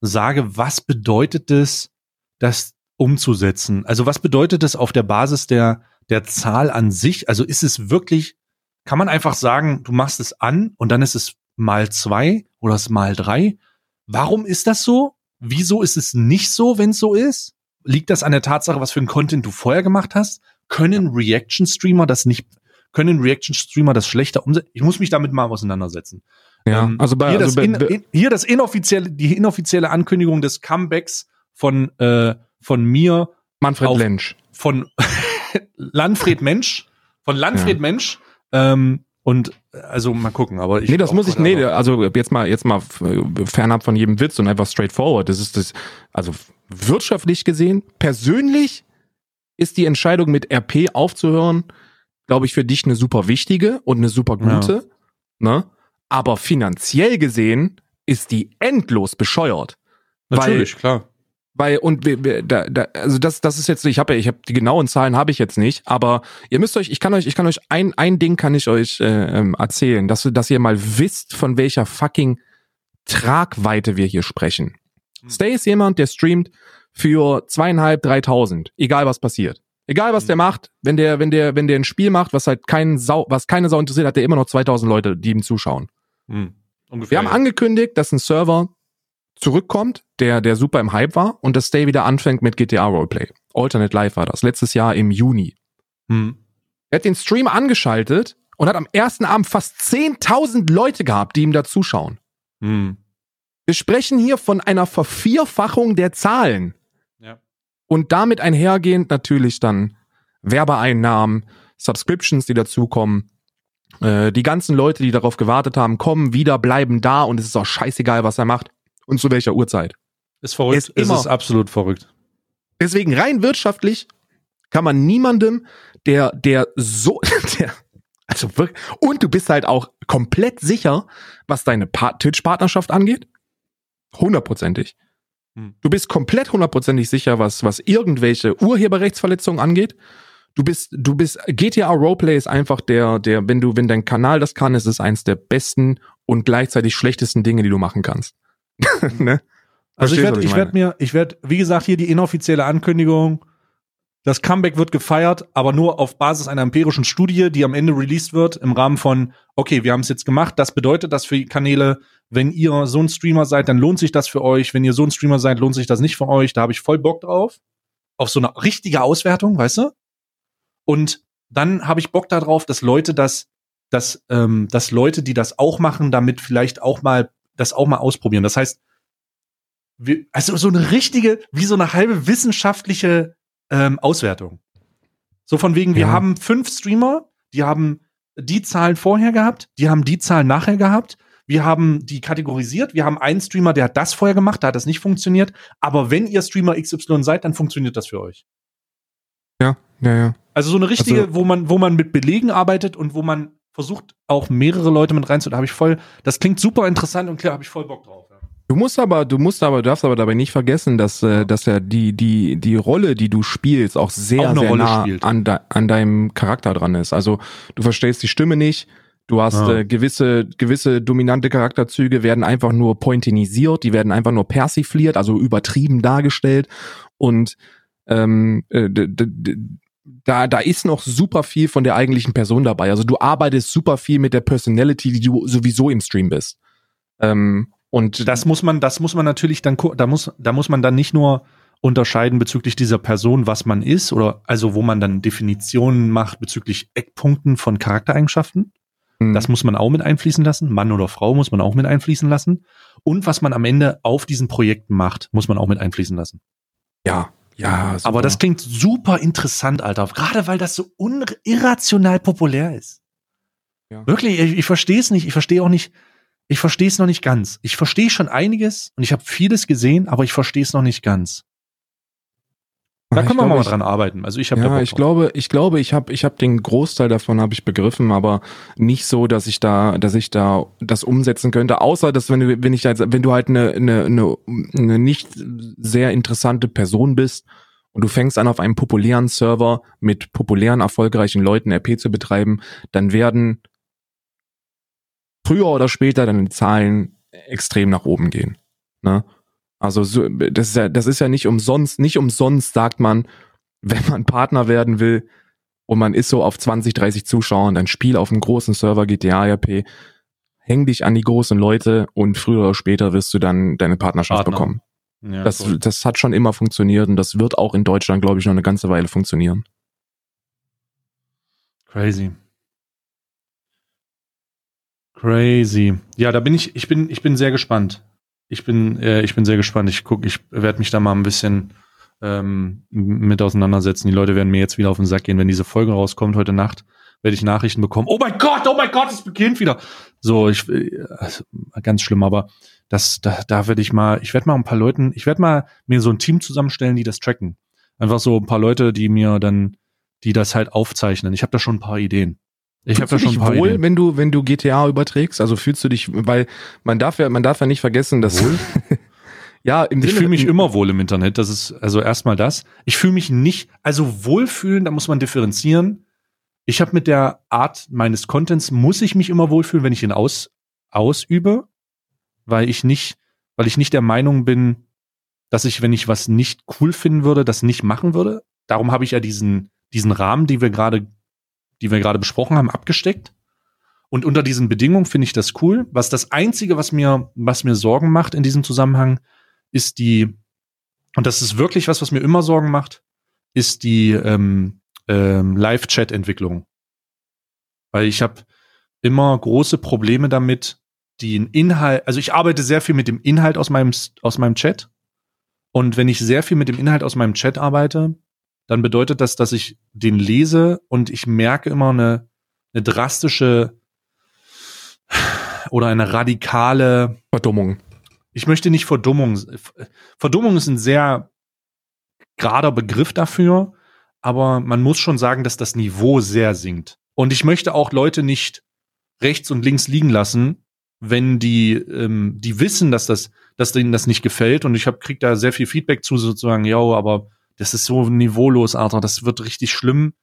Speaker 1: sage, was bedeutet es, das umzusetzen? Also was bedeutet es auf der Basis der, der Zahl an sich? Also ist es wirklich, kann man einfach sagen, du machst es an und dann ist es mal zwei oder es mal drei? Warum ist das so? Wieso ist es nicht so, wenn es so ist? Liegt das an der Tatsache, was für ein Content du vorher gemacht hast? Können Reaction-Streamer das nicht, können Reaction-Streamer das schlechter umsetzen? Ich muss mich damit mal auseinandersetzen.
Speaker 2: Ja, ähm, also bei,
Speaker 1: hier,
Speaker 2: also
Speaker 1: das in, in, hier das inoffizielle, die inoffizielle Ankündigung des Comebacks von, äh, von mir.
Speaker 2: Manfred auf, Lensch.
Speaker 1: Von Landfried Mensch. Von Landfried ja. Mensch. Ähm, und also mal gucken, aber
Speaker 2: ich. Nee, das muss ich, nee, also jetzt mal, jetzt mal fernab von jedem Witz und einfach straightforward. Das ist das, also wirtschaftlich gesehen, persönlich ist die Entscheidung mit RP aufzuhören, glaube ich, für dich eine super wichtige und eine super gute. Ja. Ne? Aber finanziell gesehen ist die endlos bescheuert.
Speaker 1: Natürlich, weil, klar.
Speaker 2: Weil, und da, da, also das, das ist jetzt, ich habe ich habe die genauen Zahlen habe ich jetzt nicht, aber ihr müsst euch, ich kann euch, ich kann euch ein, ein Ding kann ich euch äh, ähm, erzählen, dass, dass ihr mal wisst, von welcher fucking Tragweite wir hier sprechen. Hm. Stay ist jemand, der streamt für zweieinhalb, dreitausend, egal was passiert. Egal was mhm. der macht, wenn der, wenn der, wenn der ein Spiel macht, was halt keinen Sau, was keine Sau interessiert, hat der immer noch 2000 Leute, die ihm zuschauen. Mhm. Ungefähr, wir haben ja. angekündigt, dass ein Server zurückkommt, der, der super im Hype war und das Day wieder anfängt mit GTA Roleplay. Alternate Life war das, letztes Jahr im Juni. Hm. Er hat den Stream angeschaltet und hat am ersten Abend fast 10.000 Leute gehabt, die ihm da zuschauen. Hm. Wir sprechen hier von einer Vervierfachung der Zahlen. Und damit einhergehend natürlich dann Werbeeinnahmen, Subscriptions, die dazukommen. Äh, die ganzen Leute, die darauf gewartet haben, kommen wieder, bleiben da und es ist auch scheißegal, was er macht und zu welcher Uhrzeit.
Speaker 1: Ist verrückt. Ist es ist absolut verrückt.
Speaker 2: Deswegen rein wirtschaftlich kann man niemandem, der, der so, der, also wirklich, und du bist halt auch komplett sicher, was deine Twitch-Partnerschaft angeht. Hundertprozentig. Hm. Du bist komplett hundertprozentig sicher, was, was irgendwelche Urheberrechtsverletzungen angeht. Du bist, du bist, GTA Roleplay ist einfach der, der, wenn du, wenn dein Kanal das kann, ist es eins der besten und gleichzeitig schlechtesten Dinge, die du machen kannst.
Speaker 1: ne? Also ich werde, ich werde mir, ich werde, wie gesagt, hier die inoffizielle Ankündigung. Das Comeback wird gefeiert, aber nur auf Basis einer empirischen Studie, die am Ende released wird im Rahmen von, okay, wir haben es jetzt gemacht. Das bedeutet das für Kanäle, wenn ihr so ein Streamer seid, dann lohnt sich das für euch. Wenn ihr so ein Streamer seid, lohnt sich das nicht für euch. Da habe ich voll Bock drauf. Auf so eine richtige Auswertung, weißt du? Und dann habe ich Bock darauf, dass Leute das, dass, ähm, dass Leute, die das auch machen, damit vielleicht auch mal das auch mal ausprobieren. Das heißt, wir, also so eine richtige, wie so eine halbe wissenschaftliche ähm, Auswertung. So von wegen, wir ja. haben fünf Streamer, die haben die Zahlen vorher gehabt, die haben die Zahlen nachher gehabt. Wir haben die kategorisiert. Wir haben einen Streamer, der hat das vorher gemacht, da hat das nicht funktioniert. Aber wenn ihr Streamer XY seid, dann funktioniert das für euch.
Speaker 2: Ja, ja, ja.
Speaker 1: Also so eine richtige, also, wo man, wo man mit Belegen arbeitet und wo man versucht, auch mehrere Leute mit reinzuholen. Da habe ich voll, das klingt super interessant und klar, habe ich voll Bock drauf.
Speaker 2: Du musst aber, du musst aber, du darfst aber dabei nicht vergessen, dass, äh, dass ja die, die, die Rolle, die du spielst, auch sehr, auch sehr Rolle nah an, de, an deinem Charakter dran ist. Also du verstehst die Stimme nicht, du hast ja. äh, gewisse, gewisse dominante Charakterzüge werden einfach nur pointinisiert, die werden einfach nur persifliert, also übertrieben dargestellt. Und ähm, äh, da, da ist noch super viel von der eigentlichen Person dabei. Also du arbeitest super viel mit der Personality, die du sowieso im Stream bist.
Speaker 1: Ähm, und das muss man, das muss man natürlich dann, da muss, da muss man dann nicht nur unterscheiden bezüglich dieser Person, was man ist, oder also wo man dann Definitionen macht bezüglich Eckpunkten von Charaktereigenschaften. Mhm. Das muss man auch mit einfließen lassen. Mann oder Frau muss man auch mit einfließen lassen. Und was man am Ende auf diesen Projekten macht, muss man auch mit einfließen lassen.
Speaker 2: Ja, ja.
Speaker 1: Super. Aber das klingt super interessant, Alter. Gerade weil das so irrational populär ist. Ja. Wirklich, ich, ich verstehe es nicht. Ich verstehe auch nicht, ich verstehe es noch nicht ganz. Ich verstehe schon einiges und ich habe vieles gesehen, aber ich verstehe es noch nicht ganz. Da können wir mal ich, dran arbeiten. Also ich habe
Speaker 2: ja, ich glaube, ich glaube, ich habe, ich habe den Großteil davon habe ich begriffen, aber nicht so, dass ich da, dass ich da das umsetzen könnte. Außer, dass wenn du, wenn ich als, wenn du halt eine, eine, eine, eine nicht sehr interessante Person bist und du fängst an auf einem populären Server mit populären erfolgreichen Leuten RP zu betreiben, dann werden früher oder später dann die Zahlen extrem nach oben gehen. Ne? Also so, das ist ja, das ist ja nicht umsonst, nicht umsonst sagt man, wenn man Partner werden will und man ist so auf 20, 30 Zuschauer und ein Spiel auf einem großen Server GTA RP, häng dich an die großen Leute und früher oder später wirst du dann deine Partnerschaft Partner. bekommen. Ja, das, cool. das hat schon immer funktioniert und das wird auch in Deutschland, glaube ich, noch eine ganze Weile funktionieren.
Speaker 1: Crazy. Crazy. Ja, da bin ich, ich bin, ich bin sehr gespannt. Ich bin, äh, ich bin sehr gespannt. Ich guck, ich werde mich da mal ein bisschen ähm, mit auseinandersetzen. Die Leute werden mir jetzt wieder auf den Sack gehen, wenn diese Folge rauskommt heute Nacht, werde ich Nachrichten bekommen. Oh mein Gott, oh mein Gott, es beginnt wieder. So, ich, äh, ganz schlimm, aber das, da, da werde ich mal, ich werde mal ein paar Leuten, ich werde mal mir so ein Team zusammenstellen, die das tracken. Einfach so ein paar Leute, die mir dann, die das halt aufzeichnen. Ich habe da schon ein paar Ideen.
Speaker 2: Ich habe ja schon wohl, Ideen. wenn du wenn du GTA überträgst, also fühlst du dich, weil man darf ja man darf ja nicht vergessen, dass
Speaker 1: ja, im ich fühle mich immer wohl im Internet. Das ist also erstmal das. Ich fühle mich nicht, also wohlfühlen, da muss man differenzieren. Ich habe mit der Art meines Contents muss ich mich immer wohlfühlen, wenn ich ihn aus ausübe, weil ich nicht, weil ich nicht der Meinung bin, dass ich, wenn ich was nicht cool finden würde, das nicht machen würde. Darum habe ich ja diesen diesen Rahmen, die wir gerade die wir gerade besprochen haben, abgesteckt. Und unter diesen Bedingungen finde ich das cool. Was das Einzige, was mir, was mir Sorgen macht in diesem Zusammenhang, ist die, und das ist wirklich was, was mir immer Sorgen macht, ist die ähm, ähm, Live-Chat-Entwicklung. Weil ich habe immer große Probleme damit, den Inhalt, also ich arbeite sehr viel mit dem Inhalt aus meinem, aus meinem Chat. Und wenn ich sehr viel mit dem Inhalt aus meinem Chat arbeite, dann bedeutet das, dass ich den lese und ich merke immer eine, eine drastische oder eine radikale
Speaker 2: Verdummung.
Speaker 1: Ich möchte nicht Verdummung. Verdummung ist ein sehr gerader Begriff dafür, aber man muss schon sagen, dass das Niveau sehr sinkt. Und ich möchte auch Leute nicht rechts und links liegen lassen, wenn die, ähm, die wissen, dass das, dass denen das nicht gefällt. Und ich hab, krieg da sehr viel Feedback zu, sozusagen, ja, aber das ist so niveaulos, Alter, das wird richtig schlimm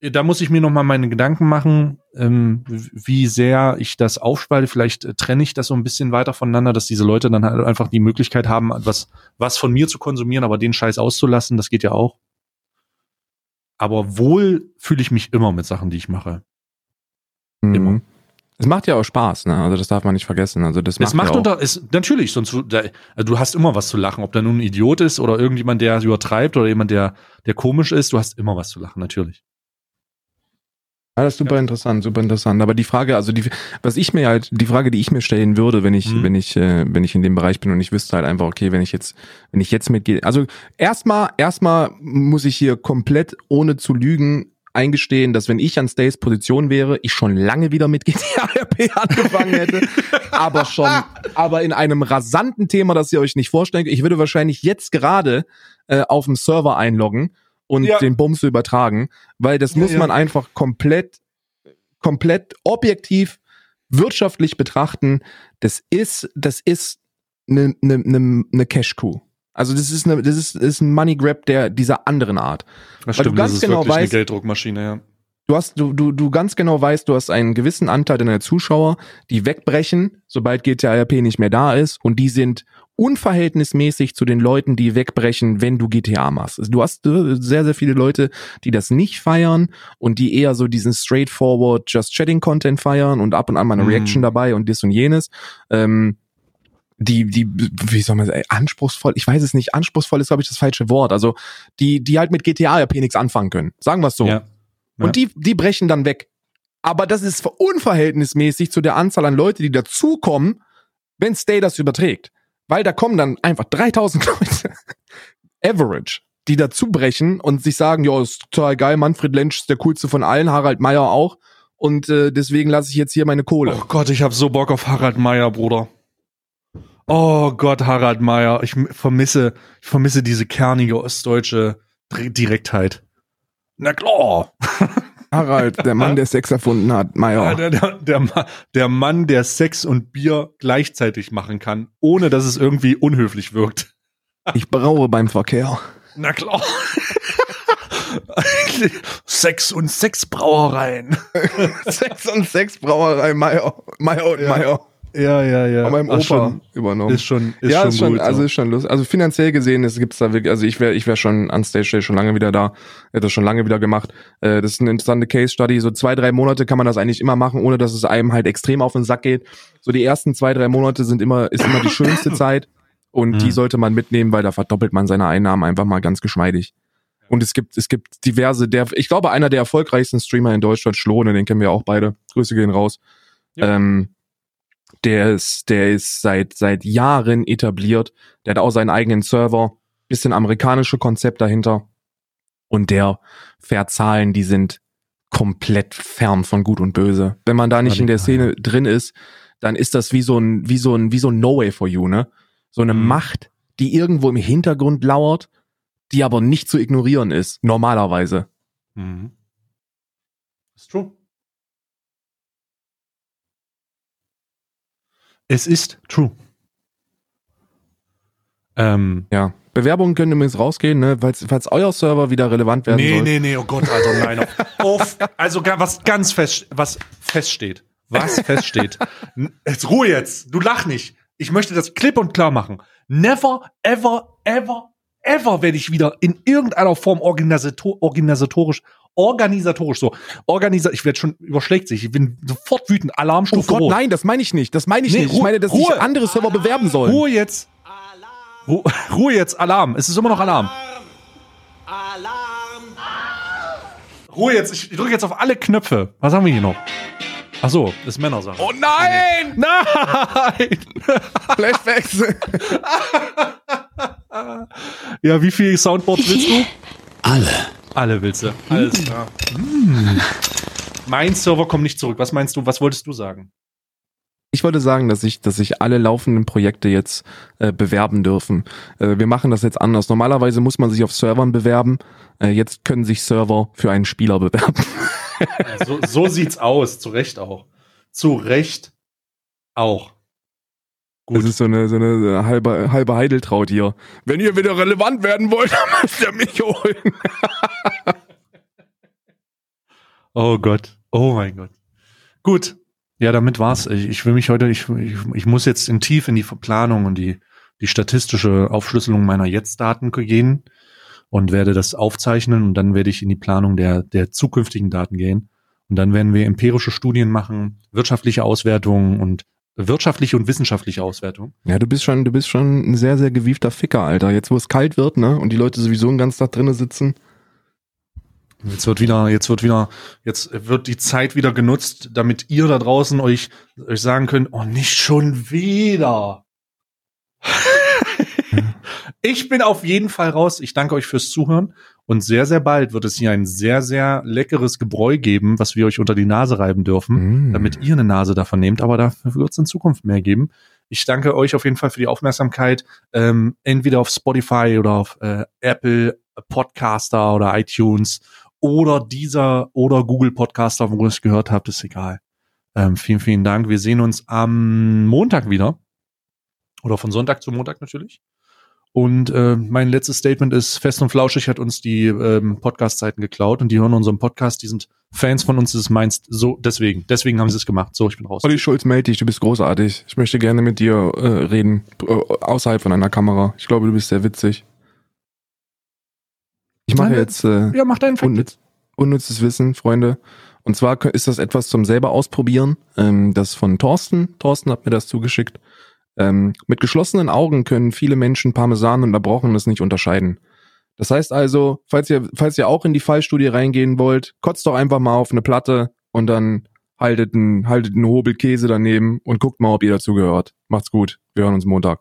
Speaker 1: da muss ich mir noch mal meine Gedanken machen, ähm, wie sehr ich das aufspalte. Vielleicht äh, trenne ich das so ein bisschen weiter voneinander, dass diese Leute dann halt einfach die Möglichkeit haben, was, was von mir zu konsumieren, aber den Scheiß auszulassen. Das geht ja auch. Aber wohl fühle ich mich immer mit Sachen, die ich mache.
Speaker 2: Mhm. Immer. Es macht ja auch Spaß, ne? Also das darf man nicht vergessen. Also das
Speaker 1: macht, es macht ja unter, es, natürlich, sonst da, also du hast immer was zu lachen, ob da nun ein Idiot ist oder irgendjemand, der übertreibt oder jemand, der, der komisch ist, du hast immer was zu lachen, natürlich.
Speaker 2: Ja, das ist super ja. interessant, super interessant. Aber die Frage, also die, was ich mir halt, die Frage, die ich mir stellen würde, wenn ich, mhm. wenn ich, äh, wenn ich in dem Bereich bin und ich wüsste halt einfach, okay, wenn ich jetzt, wenn ich jetzt mitgehe, also erstmal, erstmal muss ich hier komplett ohne zu lügen eingestehen, dass wenn ich an Stays Position wäre, ich schon lange wieder mit GTA RP angefangen hätte, aber schon, aber in einem rasanten Thema, das ihr euch nicht vorstellen könnt. Ich würde wahrscheinlich jetzt gerade äh, auf dem Server einloggen und ja. den Bums übertragen, weil das muss ja, man einfach komplett, komplett objektiv wirtschaftlich betrachten. Das ist, das ist eine, eine, eine, eine Cash-Coup. Also das ist eine, das ist, ist ein Money Grab der dieser anderen Art.
Speaker 1: Das stimmt, das ist genau wirklich weißt, eine Gelddruckmaschine, ja.
Speaker 2: Du hast, du, du, du ganz genau weißt, du hast einen gewissen Anteil deiner Zuschauer, die wegbrechen, sobald GTA RP nicht mehr da ist, und die sind unverhältnismäßig zu den Leuten, die wegbrechen, wenn du GTA machst. Also du hast sehr, sehr viele Leute, die das nicht feiern und die eher so diesen straightforward Just Chatting Content feiern und ab und an mal eine mhm. Reaction dabei und dies und jenes. Ähm, die, die, wie soll man sagen, anspruchsvoll, ich weiß es nicht, anspruchsvoll ist, glaube ich, das falsche Wort. Also, die, die halt mit GTA RP nichts anfangen können. Sagen wir es so. Ja. Ja. Und die, die brechen dann weg. Aber das ist unverhältnismäßig zu der Anzahl an Leute, die dazukommen, wenn Stay das überträgt. Weil da kommen dann einfach 3000 Leute, average, die dazu brechen und sich sagen, ja, ist total geil, Manfred Lensch ist der coolste von allen, Harald Meyer auch. Und äh, deswegen lasse ich jetzt hier meine Kohle.
Speaker 1: Oh Gott, ich habe so Bock auf Harald Meyer, Bruder. Oh Gott, Harald Meyer, ich vermisse, ich vermisse diese kernige ostdeutsche Direktheit. Na klar.
Speaker 2: Harald, der Mann, der Sex erfunden hat, Major.
Speaker 1: Der, der, der, der, Mann, der Sex und Bier gleichzeitig machen kann, ohne dass es irgendwie unhöflich wirkt.
Speaker 2: Ich braue beim Verkehr.
Speaker 1: Na klar. Sex und Sexbrauereien.
Speaker 2: Sex und Sexbrauerei, Major. Major und ja. Major.
Speaker 1: Ja, ja, ja.
Speaker 2: Von meinem Opa schon, übernommen.
Speaker 1: Ist schon, ist
Speaker 2: ja,
Speaker 1: schon,
Speaker 2: ist schon gut, also ist schon lustig. Also finanziell gesehen, es gibt's da wirklich, also ich wäre, ich wäre schon an Stage Day schon lange wieder da, hätte das schon lange wieder gemacht. Äh, das ist eine interessante Case Study. So zwei, drei Monate kann man das eigentlich immer machen, ohne dass es einem halt extrem auf den Sack geht. So die ersten zwei, drei Monate sind immer, ist immer die schönste Zeit und mhm. die sollte man mitnehmen, weil da verdoppelt man seine Einnahmen einfach mal ganz geschmeidig. Und es gibt, es gibt diverse, der, ich glaube, einer der erfolgreichsten Streamer in Deutschland, Schlohne, den kennen wir auch beide. Grüße gehen raus. Ja. Ähm, der ist, der ist seit, seit Jahren etabliert. Der hat auch seinen eigenen Server, bisschen amerikanische Konzept dahinter. Und der fährt Zahlen, die sind komplett fern von Gut und Böse. Wenn man da nicht in der Szene drin ist, dann ist das wie so ein, wie so ein, wie so ein No Way for You, ne? So eine mhm. Macht, die irgendwo im Hintergrund lauert, die aber nicht zu ignorieren ist, normalerweise. Mhm.
Speaker 1: Ist true. Es ist true.
Speaker 2: Ähm, ja. Bewerbungen können übrigens rausgehen, ne, falls, falls euer Server wieder relevant werden
Speaker 1: nee,
Speaker 2: soll.
Speaker 1: Nee, nee, nee, oh Gott, Alter, nein. Auf, also was ganz fest, was feststeht. Was feststeht. jetzt Ruhe jetzt. Du lach nicht. Ich möchte das klipp und klar machen. Never, ever, ever, ever werde ich wieder in irgendeiner Form organisator organisatorisch, organisatorisch so. Organisa ich werde schon überschlägt sich. Ich bin sofort wütend. Alarmstufe
Speaker 2: Oh Gott,
Speaker 1: rot.
Speaker 2: nein, das meine ich nicht. Das meine ich
Speaker 1: Nee,
Speaker 2: nicht. Ich
Speaker 1: Ruhe-
Speaker 2: meine, dass
Speaker 1: Ruhe.
Speaker 2: sich andere Server bewerben sollen.
Speaker 1: Ruhe jetzt. Ru Ruhe jetzt, Alarm. Es ist immer noch Alarm.
Speaker 3: Alarm!
Speaker 1: Ruhe jetzt. Ich drücke jetzt auf alle Knöpfe. Was haben wir hier noch? Ach so, das ist Männersache.
Speaker 2: Oh nein!
Speaker 1: Nein!
Speaker 2: Flashbacks.
Speaker 1: Ja, wie viele Soundboards willst du?
Speaker 3: Alle.
Speaker 1: Alle willst du. Alles klar. Mm. Mein Server kommt nicht zurück. Was meinst du? Was wolltest du sagen?
Speaker 2: Ich wollte sagen, dass sich dass sich alle laufenden Projekte jetzt äh, bewerben dürfen. Äh, wir machen das jetzt anders. Normalerweise muss man sich auf Servern bewerben. Äh, jetzt können sich Server für einen Spieler bewerben.
Speaker 1: Ja, so, so sieht's aus. Zu Recht auch. Zu Recht auch. Gut.
Speaker 2: Das ist so eine, so eine halbe, halbe Heideltraut hier. Wenn ihr wieder relevant werden wollt, dann müsst ihr mich holen.
Speaker 1: Oh Gott. Oh mein Gott. Gut. Ja, damit war's. Ich, ich will mich heute, ich, ich, ich muss jetzt in tief in die Planung und die, die statistische Aufschlüsselung meiner Jetzt-Daten gehen und werde das aufzeichnen und dann werde ich in die Planung der, der zukünftigen Daten gehen. Und dann werden wir empirische Studien machen, wirtschaftliche Auswertungen und wirtschaftliche und wissenschaftliche Auswertung.
Speaker 2: Ja, du bist schon, du bist schon ein sehr, sehr gewiefter Ficker, Alter. Jetzt, wo es kalt wird, ne, und die Leute sowieso den ganzen Tag drinnen sitzen.
Speaker 1: Jetzt wird wieder, jetzt wird wieder, jetzt wird die Zeit wieder genutzt, damit ihr da draußen euch, euch sagen könnt, oh, nicht schon wieder. Ich bin auf jeden Fall raus. Ich danke euch fürs Zuhören und sehr, sehr bald wird es hier ein sehr, sehr leckeres Gebräu geben, was wir euch unter die Nase reiben dürfen,
Speaker 2: Mm.
Speaker 1: damit ihr eine Nase davon nehmt, aber dafür wird es in Zukunft mehr geben. Ich danke euch auf jeden Fall für die Aufmerksamkeit. Ähm, entweder auf Spotify oder auf äh, Apple Podcaster oder iTunes oder dieser oder Google Podcaster, wo ihr es gehört habt, ist egal. Ähm, vielen, vielen Dank. Wir sehen uns am Montag wieder. Oder von Sonntag zu Montag natürlich. Und äh, mein letztes Statement ist, Fest und Flauschig hat uns die ähm, Podcast-Zeiten geklaut und die hören unseren Podcast, die sind Fans von uns, das ist meinst so, deswegen, deswegen haben sie es gemacht. So, ich bin raus.
Speaker 2: Olli Schulz, melde dich, du bist großartig. Ich möchte gerne mit dir äh, reden, äh, außerhalb von einer Kamera. Ich glaube, du bist sehr witzig. Ich mache
Speaker 1: Nein,
Speaker 2: jetzt äh,
Speaker 1: Ja, mach deinen
Speaker 2: unnütz, unnützes Wissen, Freunde. Und zwar ist das etwas zum selber ausprobieren. Ähm, das von Thorsten. Thorsten hat mir das zugeschickt. Ähm, mit geschlossenen Augen können viele Menschen Parmesan und Erbrochenes nicht unterscheiden. Das heißt also, falls ihr, falls ihr auch in die Fallstudie reingehen wollt, kotzt doch einfach mal auf eine Platte und dann haltet einen, haltet einen Hobel Käse daneben und guckt mal, ob ihr dazugehört. Macht's gut. Wir hören uns Montag.